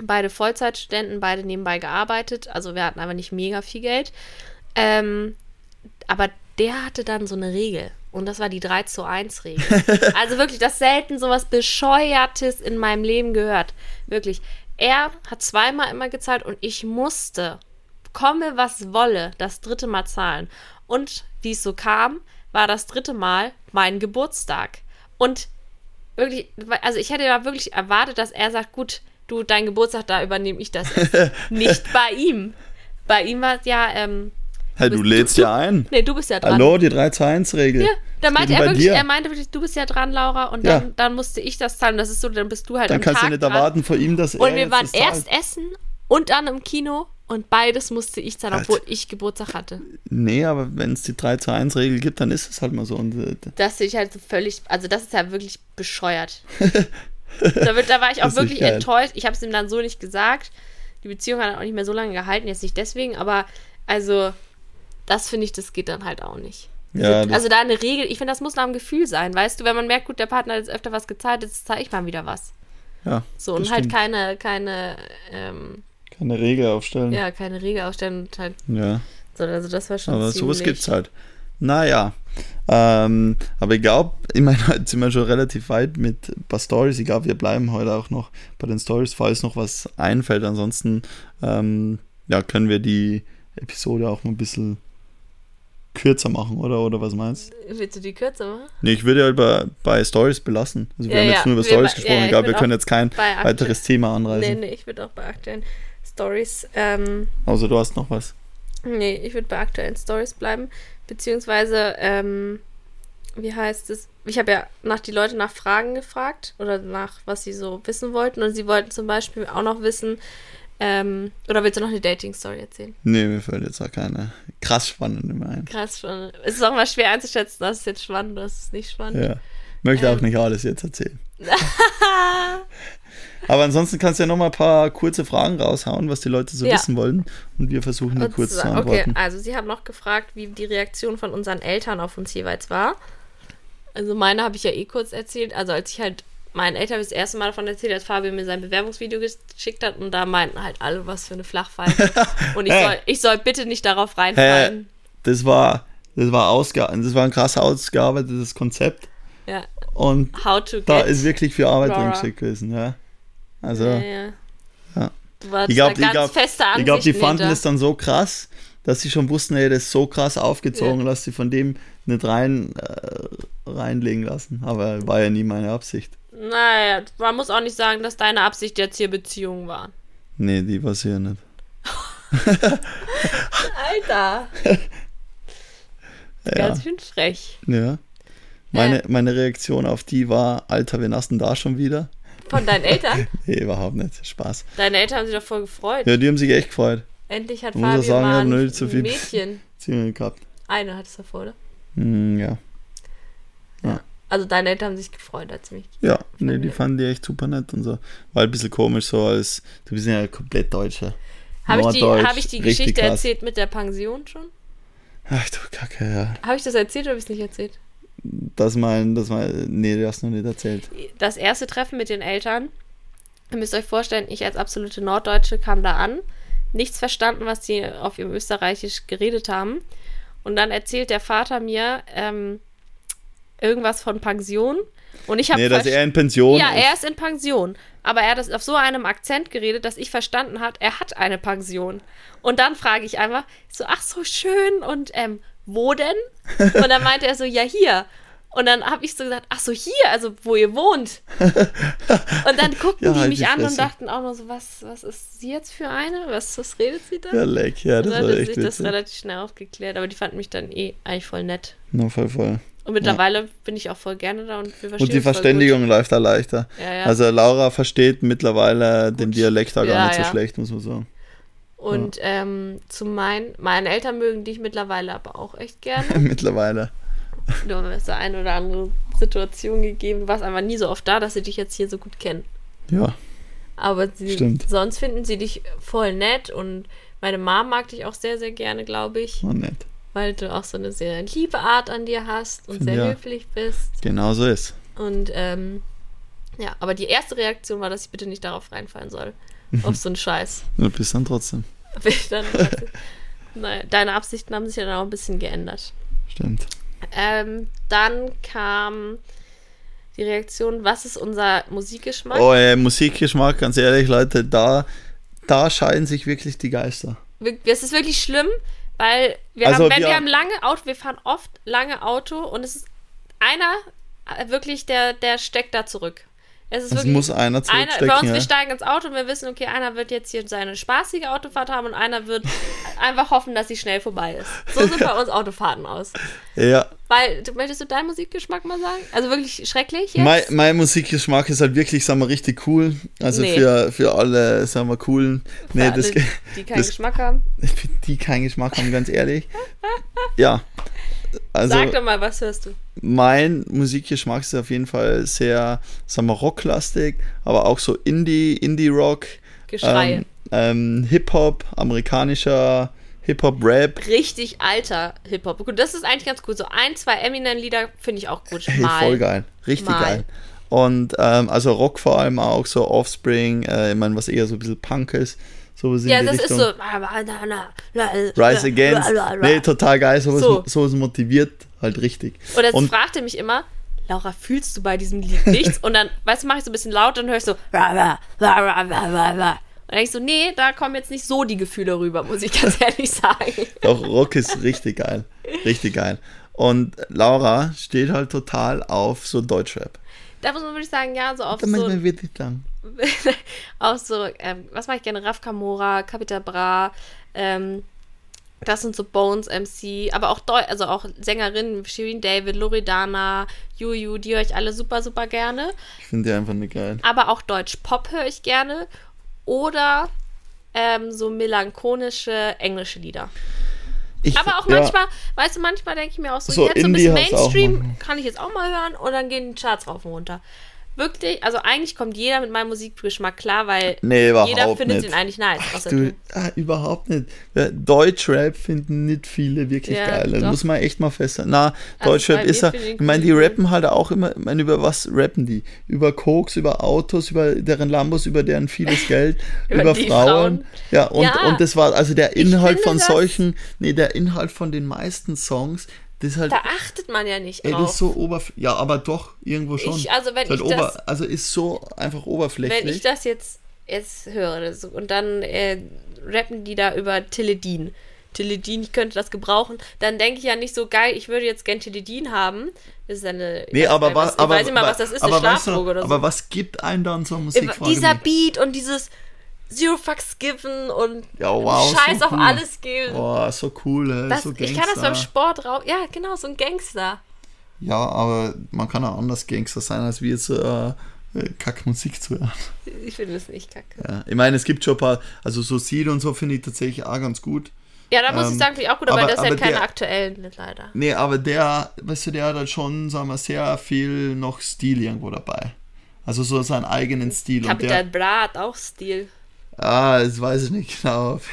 Speaker 2: Beide Vollzeitstudenten, beide nebenbei gearbeitet. Also wir hatten aber nicht mega viel Geld. Ähm, aber der hatte dann so eine Regel. Und das war die 3 zu 1 Regel. also wirklich, das selten sowas Bescheuertes in meinem Leben gehört. Wirklich. Er hat zweimal immer gezahlt und ich musste, komme was wolle, das dritte Mal zahlen. Und wie es so kam, war das dritte Mal mein Geburtstag. Und wirklich, also ich hätte ja wirklich erwartet, dass er sagt, gut, du, dein Geburtstag, da übernehme ich das. Nicht bei ihm. Bei ihm war es ja, ähm,
Speaker 1: Hey, du
Speaker 2: bist-
Speaker 1: lädst
Speaker 2: du-
Speaker 1: ja ein.
Speaker 2: nee, du bist ja dran.
Speaker 1: Hallo, die 3 zu 1 Regel.
Speaker 2: Ja, da meinte er wirklich,
Speaker 1: dir?
Speaker 2: er meinte wirklich, du bist ja dran, Laura, und
Speaker 1: Ja.
Speaker 2: dann, dann musste ich das zahlen. Das ist so, dann bist du halt
Speaker 1: Dann kannst
Speaker 2: Tag
Speaker 1: du nicht
Speaker 2: dran.
Speaker 1: erwarten von ihm, dass er
Speaker 2: Und wir waren erst essen und dann im Kino und beides musste ich zahlen,
Speaker 1: Alter.
Speaker 2: obwohl ich Geburtstag hatte.
Speaker 1: Nee, aber wenn es die 3 zu 1 Regel gibt, dann ist es halt mal so. Und, äh,
Speaker 2: Das sehe ich halt so völlig, also das ist ja wirklich bescheuert. da, wird, da war ich auch
Speaker 1: Das
Speaker 2: wirklich
Speaker 1: geil.
Speaker 2: enttäuscht. Ich habe es ihm dann so nicht gesagt. Die Beziehung hat auch nicht mehr so lange gehalten, jetzt nicht deswegen, aber also das finde ich, das geht dann halt auch nicht.
Speaker 1: ja, das,
Speaker 2: Also da eine Regel, ich finde, das muss nach dem Gefühl sein, weißt du, wenn man merkt, gut, der Partner hat jetzt öfter was gezahlt, jetzt zahle ich mal wieder was.
Speaker 1: ja,
Speaker 2: So, und halt
Speaker 1: stimmt.
Speaker 2: keine, keine, ähm,
Speaker 1: keine Regel aufstellen.
Speaker 2: ja, keine Regel aufstellen und halt,
Speaker 1: ja.
Speaker 2: so, also das war schon
Speaker 1: Aber
Speaker 2: ziemlich,
Speaker 1: sowas gibt's halt. Naja. Ähm, aber ich glaube, ich meine, heute sind wir schon relativ weit mit ein paar Stories. Ich glaube, wir bleiben heute auch noch bei den Stories, falls noch was einfällt. Ansonsten ähm, ja, können wir die Episode auch mal ein bisschen kürzer machen, oder? Oder was meinst du?
Speaker 2: Willst du die kürzer machen?
Speaker 1: Nee, ich würde ja bei, bei Stories belassen. Also wir
Speaker 2: Ja,
Speaker 1: haben
Speaker 2: ja,
Speaker 1: jetzt nur über
Speaker 2: wir
Speaker 1: Stories gesprochen.
Speaker 2: ja,
Speaker 1: ich glaube, wir können jetzt kein weiteres Thema
Speaker 2: Nee,
Speaker 1: anreißen.
Speaker 2: nee, ich würde auch bei aktuellen Stories, ähm,
Speaker 1: Außer du hast noch was.
Speaker 2: nee, ich würde bei aktuellen Stories bleiben, beziehungsweise, ähm, wie heißt es? Ich habe ja nach die Leute nach Fragen gefragt oder nach, was sie so wissen wollten und sie wollten zum Beispiel auch noch wissen, ähm, oder willst du noch eine Dating-Story erzählen?
Speaker 1: Nee, mir fällt jetzt auch keine krass spannende mehr ein.
Speaker 2: Krass schon. Es ist auch mal schwer einzuschätzen, das ist jetzt spannend, das ist nicht spannend.
Speaker 1: Ja. Möchte auch
Speaker 2: Ähm.
Speaker 1: nicht alles jetzt erzählen. Aber ansonsten kannst du ja noch mal ein paar kurze Fragen raushauen, was die Leute so
Speaker 2: Ja.
Speaker 1: wissen wollen. Und wir versuchen die
Speaker 2: Und
Speaker 1: kurz zu antworten.
Speaker 2: Okay, also sie haben noch gefragt, wie die Reaktion von unseren Eltern auf uns jeweils war. Also meine habe ich ja eh kurz erzählt. Also als ich halt meinen Eltern habe das erste Mal davon erzählt, als Fabio mir sein Bewerbungsvideo geschickt hat und da meinten halt alle, was für eine Flachpfeife. und ich, soll, ich soll bitte nicht darauf reinfallen.
Speaker 1: Das war, das war das war ein krass ausgearbeitetes Konzept.
Speaker 2: Ja.
Speaker 1: Und da ist wirklich viel Arbeit drin gesteckt gewesen, ja. Also,
Speaker 2: ja, ja.
Speaker 1: ja.
Speaker 2: Du warst
Speaker 1: ich glaube, glaub, glaub, die fanden es dann so krass, dass sie schon wussten, ey, das ist so krass aufgezogen, dass sie von dem nicht rein, äh, reinlegen lassen. Aber war ja nie meine Absicht.
Speaker 2: Naja, man muss auch nicht sagen, dass deine Absicht jetzt hier Beziehungen waren.
Speaker 1: Nee, die war sie ja nicht.
Speaker 2: Alter.
Speaker 1: Ja.
Speaker 2: Ganz schön frech.
Speaker 1: Ja. Meine, meine Reaktion auf die war, Alter, hast denn da schon wieder?
Speaker 2: Von deinen Eltern?
Speaker 1: Nee, überhaupt nicht. Spaß.
Speaker 2: Deine Eltern haben sich doch voll gefreut.
Speaker 1: Ja, die haben sich echt gefreut.
Speaker 2: Endlich hat
Speaker 1: Man muss sagen,
Speaker 2: mal ein
Speaker 1: nicht so viel-
Speaker 2: Mädchen.
Speaker 1: Gehabt.
Speaker 2: Eine hattest du davor, oder?
Speaker 1: Hm, ja.
Speaker 2: Also deine Eltern haben sich gefreut, als mich.
Speaker 1: Ja, nee, die fanden die echt super nett und so. War ein bisschen komisch, so als, du bist ja komplett Deutscher.
Speaker 2: Habe ich die, hab ich die Geschichte
Speaker 1: krass.
Speaker 2: erzählt mit der Pension schon?
Speaker 1: Ach du Kacke, ja.
Speaker 2: Habe ich das erzählt oder habe ich es nicht erzählt?
Speaker 1: Das mein, das mein, nee, du hast noch nicht erzählt.
Speaker 2: Das erste Treffen mit den Eltern. Ihr müsst euch vorstellen, ich als absolute Norddeutsche kam da an. Nichts verstanden, was die auf ihrem Österreichisch geredet haben. Und dann erzählt der Vater mir ähm, irgendwas von Pension. Und ich habe
Speaker 1: Nee, dass er in Pension
Speaker 2: Ja,
Speaker 1: ist.
Speaker 2: er ist in Pension. Aber er hat das auf so einem Akzent geredet, dass ich verstanden hat, er hat eine Pension. Und dann frage ich einfach so, ach so schön und ähm, wo denn? Und dann meinte er so, ja hier. Und dann habe ich so gesagt, ach so hier, also wo ihr wohnt. Und dann guckten
Speaker 1: Ja,
Speaker 2: die
Speaker 1: halt
Speaker 2: mich
Speaker 1: die
Speaker 2: an und dachten auch noch so, was, was ist sie jetzt für eine? Was, was redet sie da?
Speaker 1: Ja, leck, ja, das
Speaker 2: Und dann
Speaker 1: war
Speaker 2: hat sich das relativ schnell aufgeklärt, aber die fanden mich dann eh eigentlich voll nett.
Speaker 1: Na, voll, voll.
Speaker 2: Und mittlerweile bin ich auch voll gerne da und wir verstehen
Speaker 1: Und die Verständigung läuft da leichter.
Speaker 2: Ja, ja.
Speaker 1: Also Laura versteht mittlerweile den Dialekt da gar
Speaker 2: Ja,
Speaker 1: nicht so
Speaker 2: ja.
Speaker 1: schlecht, muss man sagen.
Speaker 2: Und ähm, zu meinen, meinen Eltern mögen dich mittlerweile aber auch echt gerne.
Speaker 1: mittlerweile.
Speaker 2: Nur es so eine oder andere Situation gegeben. Du warst einfach nie so oft da, dass sie dich jetzt hier so gut kennen.
Speaker 1: Ja,
Speaker 2: Aber sie,
Speaker 1: Stimmt.
Speaker 2: sonst finden sie dich voll nett und meine Mom mag dich auch sehr, sehr gerne, glaube ich.
Speaker 1: war nett.
Speaker 2: Weil du auch so eine sehr liebe Art an dir hast und
Speaker 1: Find
Speaker 2: sehr
Speaker 1: ja.
Speaker 2: höflich bist.
Speaker 1: Genau so ist.
Speaker 2: Und ähm, ja, aber die erste Reaktion war, dass ich bitte nicht darauf reinfallen soll. Auf so einen Scheiß.
Speaker 1: Du bist dann trotzdem.
Speaker 2: Dann, naja, deine Absichten haben sich ja dann auch ein bisschen geändert.
Speaker 1: Stimmt.
Speaker 2: Ähm, dann kam die Reaktion, was ist unser Musikgeschmack?
Speaker 1: Oh, ey, Musikgeschmack, ganz ehrlich, Leute, da, da scheiden sich wirklich die Geister.
Speaker 2: Es ist wirklich schlimm, weil wir
Speaker 1: Also
Speaker 2: haben, wenn
Speaker 1: wir-
Speaker 2: wir haben lange Auto, wir fahren oft lange Auto und es ist einer äh, wirklich, der, der steckt da zurück. Es ist
Speaker 1: Es
Speaker 2: wirklich
Speaker 1: muss einer
Speaker 2: einer,
Speaker 1: zurückstecken.
Speaker 2: bei uns,
Speaker 1: ja.
Speaker 2: wir steigen ins Auto und wir wissen, okay, einer wird jetzt hier seine spaßige Autofahrt haben und einer wird einfach hoffen, dass sie schnell vorbei ist. So sind bei uns Autofahrten aus.
Speaker 1: ja.
Speaker 2: Weil, du, möchtest du deinen Musikgeschmack mal sagen? Also wirklich schrecklich jetzt?
Speaker 1: Mein, mein Musikgeschmack ist halt wirklich, sagen wir, richtig cool. Also
Speaker 2: Nee.
Speaker 1: für, für alle, sagen wir, coolen. Nee,
Speaker 2: Für
Speaker 1: das,
Speaker 2: alle, die keinen
Speaker 1: das,
Speaker 2: Geschmack haben.
Speaker 1: die keinen Geschmack haben, ganz ehrlich. Ja. Also
Speaker 2: Sag doch mal, was hörst du?
Speaker 1: mein Musikgeschmack ist auf jeden Fall sehr, sagen wir, rocklastig, aber auch so Indie, Indie-Rock,
Speaker 2: Geschrei.
Speaker 1: ähm, ähm, Hip-Hop, amerikanischer Hip-Hop-Rap.
Speaker 2: Richtig alter Hip-Hop. Gut, das ist eigentlich ganz cool. So ein, zwei Eminem-Lieder finde ich auch gut.
Speaker 1: Hey,
Speaker 2: Mal.
Speaker 1: voll geil. Richtig
Speaker 2: Mal.
Speaker 1: geil. Und ähm, also Rock vor allem auch, so Offspring, äh, ich meine, was eher so ein bisschen Punk ist. In
Speaker 2: Ja, das
Speaker 1: Richtung.
Speaker 2: ist so.
Speaker 1: Rise Against. Nee, total geil. Sowas,
Speaker 2: So.
Speaker 1: sowas motiviert halt richtig.
Speaker 2: Und jetzt
Speaker 1: Und-
Speaker 2: fragte mich immer, Laura, fühlst du bei diesem Lied nichts? Und dann, weißt du, mache ich so ein bisschen laut und höre ich so. Und dann denke ich so, nee, da kommen jetzt nicht so die Gefühle rüber, muss ich ganz ehrlich sagen.
Speaker 1: Doch, Rock ist richtig geil. Richtig geil. Und Laura steht halt total auf so Deutschrap.
Speaker 2: Da muss man wirklich sagen, ja, so auf
Speaker 1: Da
Speaker 2: so,
Speaker 1: manchmal wird nicht lang.
Speaker 2: auf so, ähm, was mache ich gerne? Raf Kamora, Capital Bra, ähm, das sind so Bones MC, aber auch Deu also auch Sängerinnen, Shirin David, Loredana, Juju, die höre ich alle super, super gerne.
Speaker 1: Ich finde die einfach nicht geil.
Speaker 2: Aber auch Deutsch Pop höre ich gerne. Oder ähm, so melancholische englische Lieder.
Speaker 1: Ich,
Speaker 2: Aber auch
Speaker 1: ja,
Speaker 2: manchmal, weißt du, manchmal denke ich mir auch so,
Speaker 1: So,
Speaker 2: jetzt so ein bisschen
Speaker 1: auch
Speaker 2: Mainstream kann ich jetzt auch mal hören und dann gehen die Charts rauf und runter. Wirklich, also eigentlich kommt jeder mit meinem Musikgeschmack klar, weil
Speaker 1: Nee,
Speaker 2: jeder findet
Speaker 1: nicht.
Speaker 2: den eigentlich nice. außer
Speaker 1: Du, ah, überhaupt nicht. Ja, Deutschrap finden nicht viele wirklich
Speaker 2: Ja,
Speaker 1: geil. Das
Speaker 2: doch.
Speaker 1: muss man echt mal festhalten. Na,
Speaker 2: Also
Speaker 1: Deutschrap ist ja.
Speaker 2: ich
Speaker 1: meine, die rappen halt auch immer. Ich meine, über was rappen die? Über Koks, über Autos, über deren Lambos, über deren vieles Geld,
Speaker 2: Über
Speaker 1: über, Frauen.
Speaker 2: Frauen.
Speaker 1: Ja, und,
Speaker 2: Ja.
Speaker 1: und das war also der Inhalt
Speaker 2: finde
Speaker 1: von solchen. Nee, der Inhalt von den meisten Songs. Das halt.
Speaker 2: Da achtet man ja nicht
Speaker 1: Ey, das
Speaker 2: drauf.
Speaker 1: ist so oberflächlich. Ja, aber doch, irgendwo schon.
Speaker 2: Ich, also wenn
Speaker 1: Ist halt
Speaker 2: ich das,
Speaker 1: also ist so einfach oberflächlich.
Speaker 2: wenn ich das jetzt, jetzt höre das, und dann äh, rappen die da über Teledin. Teledin, ich könnte das gebrauchen, dann denke ich ja nicht so geil, ich würde jetzt gern Teledin haben. Das ist eine. ich
Speaker 1: Nee, aber was,
Speaker 2: ich
Speaker 1: aber,
Speaker 2: weiß mal, was das ist, eine
Speaker 1: aber, weißt du,
Speaker 2: Schlafdroge oder so.
Speaker 1: aber was gibt einen dann so Musik?
Speaker 2: Über-
Speaker 1: frage
Speaker 2: dieser. Beat und dieses Zero Fucks Given und
Speaker 1: Ja, wow,
Speaker 2: Scheiß
Speaker 1: so
Speaker 2: auf
Speaker 1: cool.
Speaker 2: alles geben.
Speaker 1: Boah, so cool, ey,
Speaker 2: das,
Speaker 1: so
Speaker 2: ich kann das
Speaker 1: Gangster.
Speaker 2: beim Sport raus. Ja, genau, so ein Gangster.
Speaker 1: Ja, aber man kann auch anders Gangster sein, als wir jetzt äh, äh, Kackmusik zu hören.
Speaker 2: Ich finde es nicht kacke.
Speaker 1: Ja. Ich meine, es gibt schon ein paar, also so Seed und so finde ich tatsächlich auch ganz gut.
Speaker 2: Ja, da muss ich
Speaker 1: Ähm,
Speaker 2: sagen, finde ich auch gut, aber,
Speaker 1: aber-
Speaker 2: das ist ja
Speaker 1: aber
Speaker 2: keine
Speaker 1: der-
Speaker 2: aktuellen, leider.
Speaker 1: Nee, aber der, weißt du, der hat halt schon, sagen wir, sehr viel noch Stil irgendwo dabei. Also so seinen eigenen Stil. Und
Speaker 2: Capital
Speaker 1: der,
Speaker 2: Bra hat auch Stil.
Speaker 1: Ah, das weiß ich nicht genau.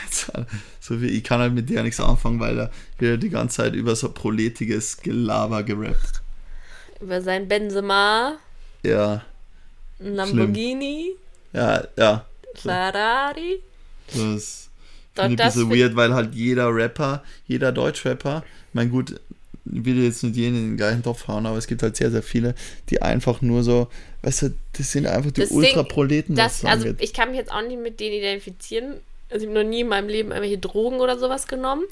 Speaker 1: So wie, ich kann halt mit der nichts anfangen, weil er wird die ganze Zeit über so proletiges Gelaber gerappt.
Speaker 2: Über sein Benzema,
Speaker 1: Ja,
Speaker 2: Lamborghini,
Speaker 1: ja, ja.
Speaker 2: Ferrari.
Speaker 1: Das finde ich ein bisschen weird, weil halt jeder Rapper, jeder Deutschrapper, mein gut, will jetzt nicht jeden in den gleichen Topf hauen, aber es gibt halt sehr, sehr viele, die einfach nur so, weißt du, das sind einfach die
Speaker 2: Ding,
Speaker 1: Ultraproleten,
Speaker 2: Das,
Speaker 1: das
Speaker 2: also ich kann mich jetzt auch nicht mit denen identifizieren. Also ich habe noch nie in meinem Leben irgendwelche Drogen oder sowas genommen.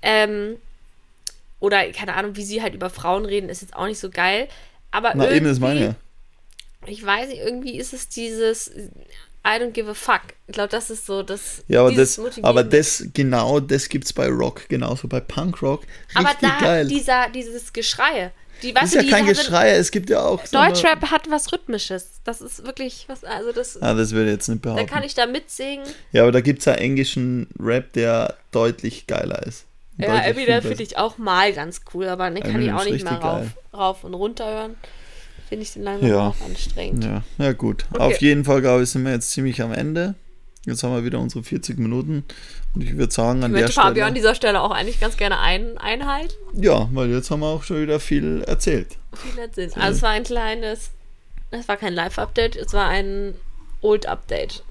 Speaker 2: Ähm, oder keine Ahnung, wie sie halt über Frauen reden, ist jetzt auch nicht so geil. Aber
Speaker 1: Na, eben, das meine ich
Speaker 2: weiß nicht, irgendwie ist es dieses I don't give a fuck. Ich glaube, das ist so das.
Speaker 1: Ja, aber das, aber das, genau das gibt's bei Rock, genauso bei Punkrock. Richtig
Speaker 2: Aber da,
Speaker 1: geil.
Speaker 2: dieser, dieses Geschreie. Die,
Speaker 1: das ist
Speaker 2: du,
Speaker 1: ja kein
Speaker 2: die- also
Speaker 1: Geschrei, es gibt ja auch.
Speaker 2: Deutschrap hat was Rhythmisches. Das ist wirklich was, also das,
Speaker 1: Ah, das würde ich jetzt nicht
Speaker 2: da
Speaker 1: behaupten.
Speaker 2: kann ich da mitsingen.
Speaker 1: Ja, aber da gibt es ja englischen Rap, der deutlich geiler ist.
Speaker 2: Ja, Eminem finde ich auch mal ganz cool, aber den kann ich auch nicht mehr rauf, rauf und runter hören. Finde ich den langsam
Speaker 1: Ja.
Speaker 2: auch anstrengend.
Speaker 1: Ja, ja gut.
Speaker 2: Okay.
Speaker 1: Auf jeden Fall, glaube ich, sind wir jetzt ziemlich am Ende. Jetzt haben wir wieder unsere 40 Minuten. Und ich würde sagen, an
Speaker 2: Ich
Speaker 1: der
Speaker 2: Fabio
Speaker 1: Stelle.
Speaker 2: an dieser Stelle auch eigentlich ganz gerne ein, einhalten.
Speaker 1: Ja, weil jetzt haben wir auch schon wieder viel erzählt.
Speaker 2: Viel Sinn. Also es war ein kleines, es war kein Live-Update, es war ein Old-Update.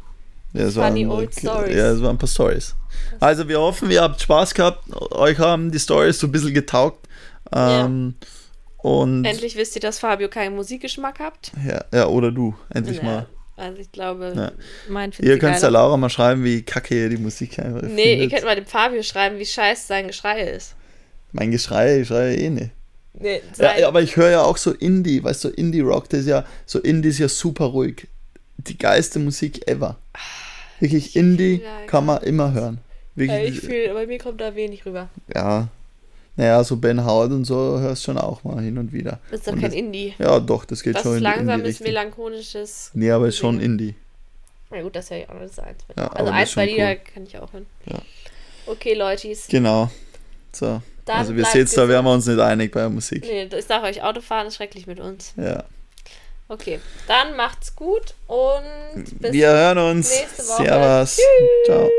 Speaker 1: Ja, es
Speaker 2: Funny
Speaker 1: waren,
Speaker 2: old stories.
Speaker 1: Ja, es waren ein paar Stories. Also wir hoffen, ihr habt Spaß gehabt. Euch haben die Stories so ein bisschen getaugt. Ähm, Und
Speaker 2: Endlich wisst ihr, dass Fabio keinen Musikgeschmack habt.
Speaker 1: ja, ja, oder du, endlich
Speaker 2: Ja,
Speaker 1: mal.
Speaker 2: Also ich glaube,
Speaker 1: Ja.
Speaker 2: mein
Speaker 1: Ihr könnt der. Laura mal schreiben, wie kacke ihr die Musik einfach
Speaker 2: Nee, ihr
Speaker 1: findet.
Speaker 2: könnt mal dem Fabio schreiben, wie scheiße sein Geschrei ist.
Speaker 1: Mein Geschrei, ich schreie eh nicht.
Speaker 2: Nee,
Speaker 1: Ja, ja, aber ich höre ja auch so Indie, weißt du, Indie-Rock, das ist ja, so Indie ist ja super ruhig. Die geilste Musik ever. Wirklich, Indie
Speaker 2: Ja,
Speaker 1: kann man immer hören.
Speaker 2: äh,
Speaker 1: Wirklich,
Speaker 2: ich fühle, bei mir kommt da wenig rüber.
Speaker 1: ja. Naja, so Ben Howard und so hörst schon auch mal hin und wieder.
Speaker 2: Das ist doch
Speaker 1: Und
Speaker 2: kein
Speaker 1: das-
Speaker 2: Indie.
Speaker 1: Ja, doch, das geht
Speaker 2: Das
Speaker 1: schon
Speaker 2: ist
Speaker 1: in, die- in die
Speaker 2: langsames, melancholisches.
Speaker 1: Nee, aber ist schon. Indie.
Speaker 2: Na gut, das höre ich auch noch. Das ist eins.
Speaker 1: Ja,
Speaker 2: also
Speaker 1: das
Speaker 2: ein,
Speaker 1: ist
Speaker 2: zwei
Speaker 1: schon
Speaker 2: Lieder
Speaker 1: cool.
Speaker 2: kann ich auch hören.
Speaker 1: Ja.
Speaker 2: Okay, Leutis.
Speaker 1: Genau. So.
Speaker 2: Dann
Speaker 1: also wir sehen, da wären wir uns nicht einig bei der Musik.
Speaker 2: Nee, ich sage euch, Autofahren ist schrecklich mit uns.
Speaker 1: Ja.
Speaker 2: Okay, dann macht's gut und bis
Speaker 1: Wir hören uns.
Speaker 2: nächste Woche.
Speaker 1: Servus.
Speaker 2: Tschüss.
Speaker 1: Ciao.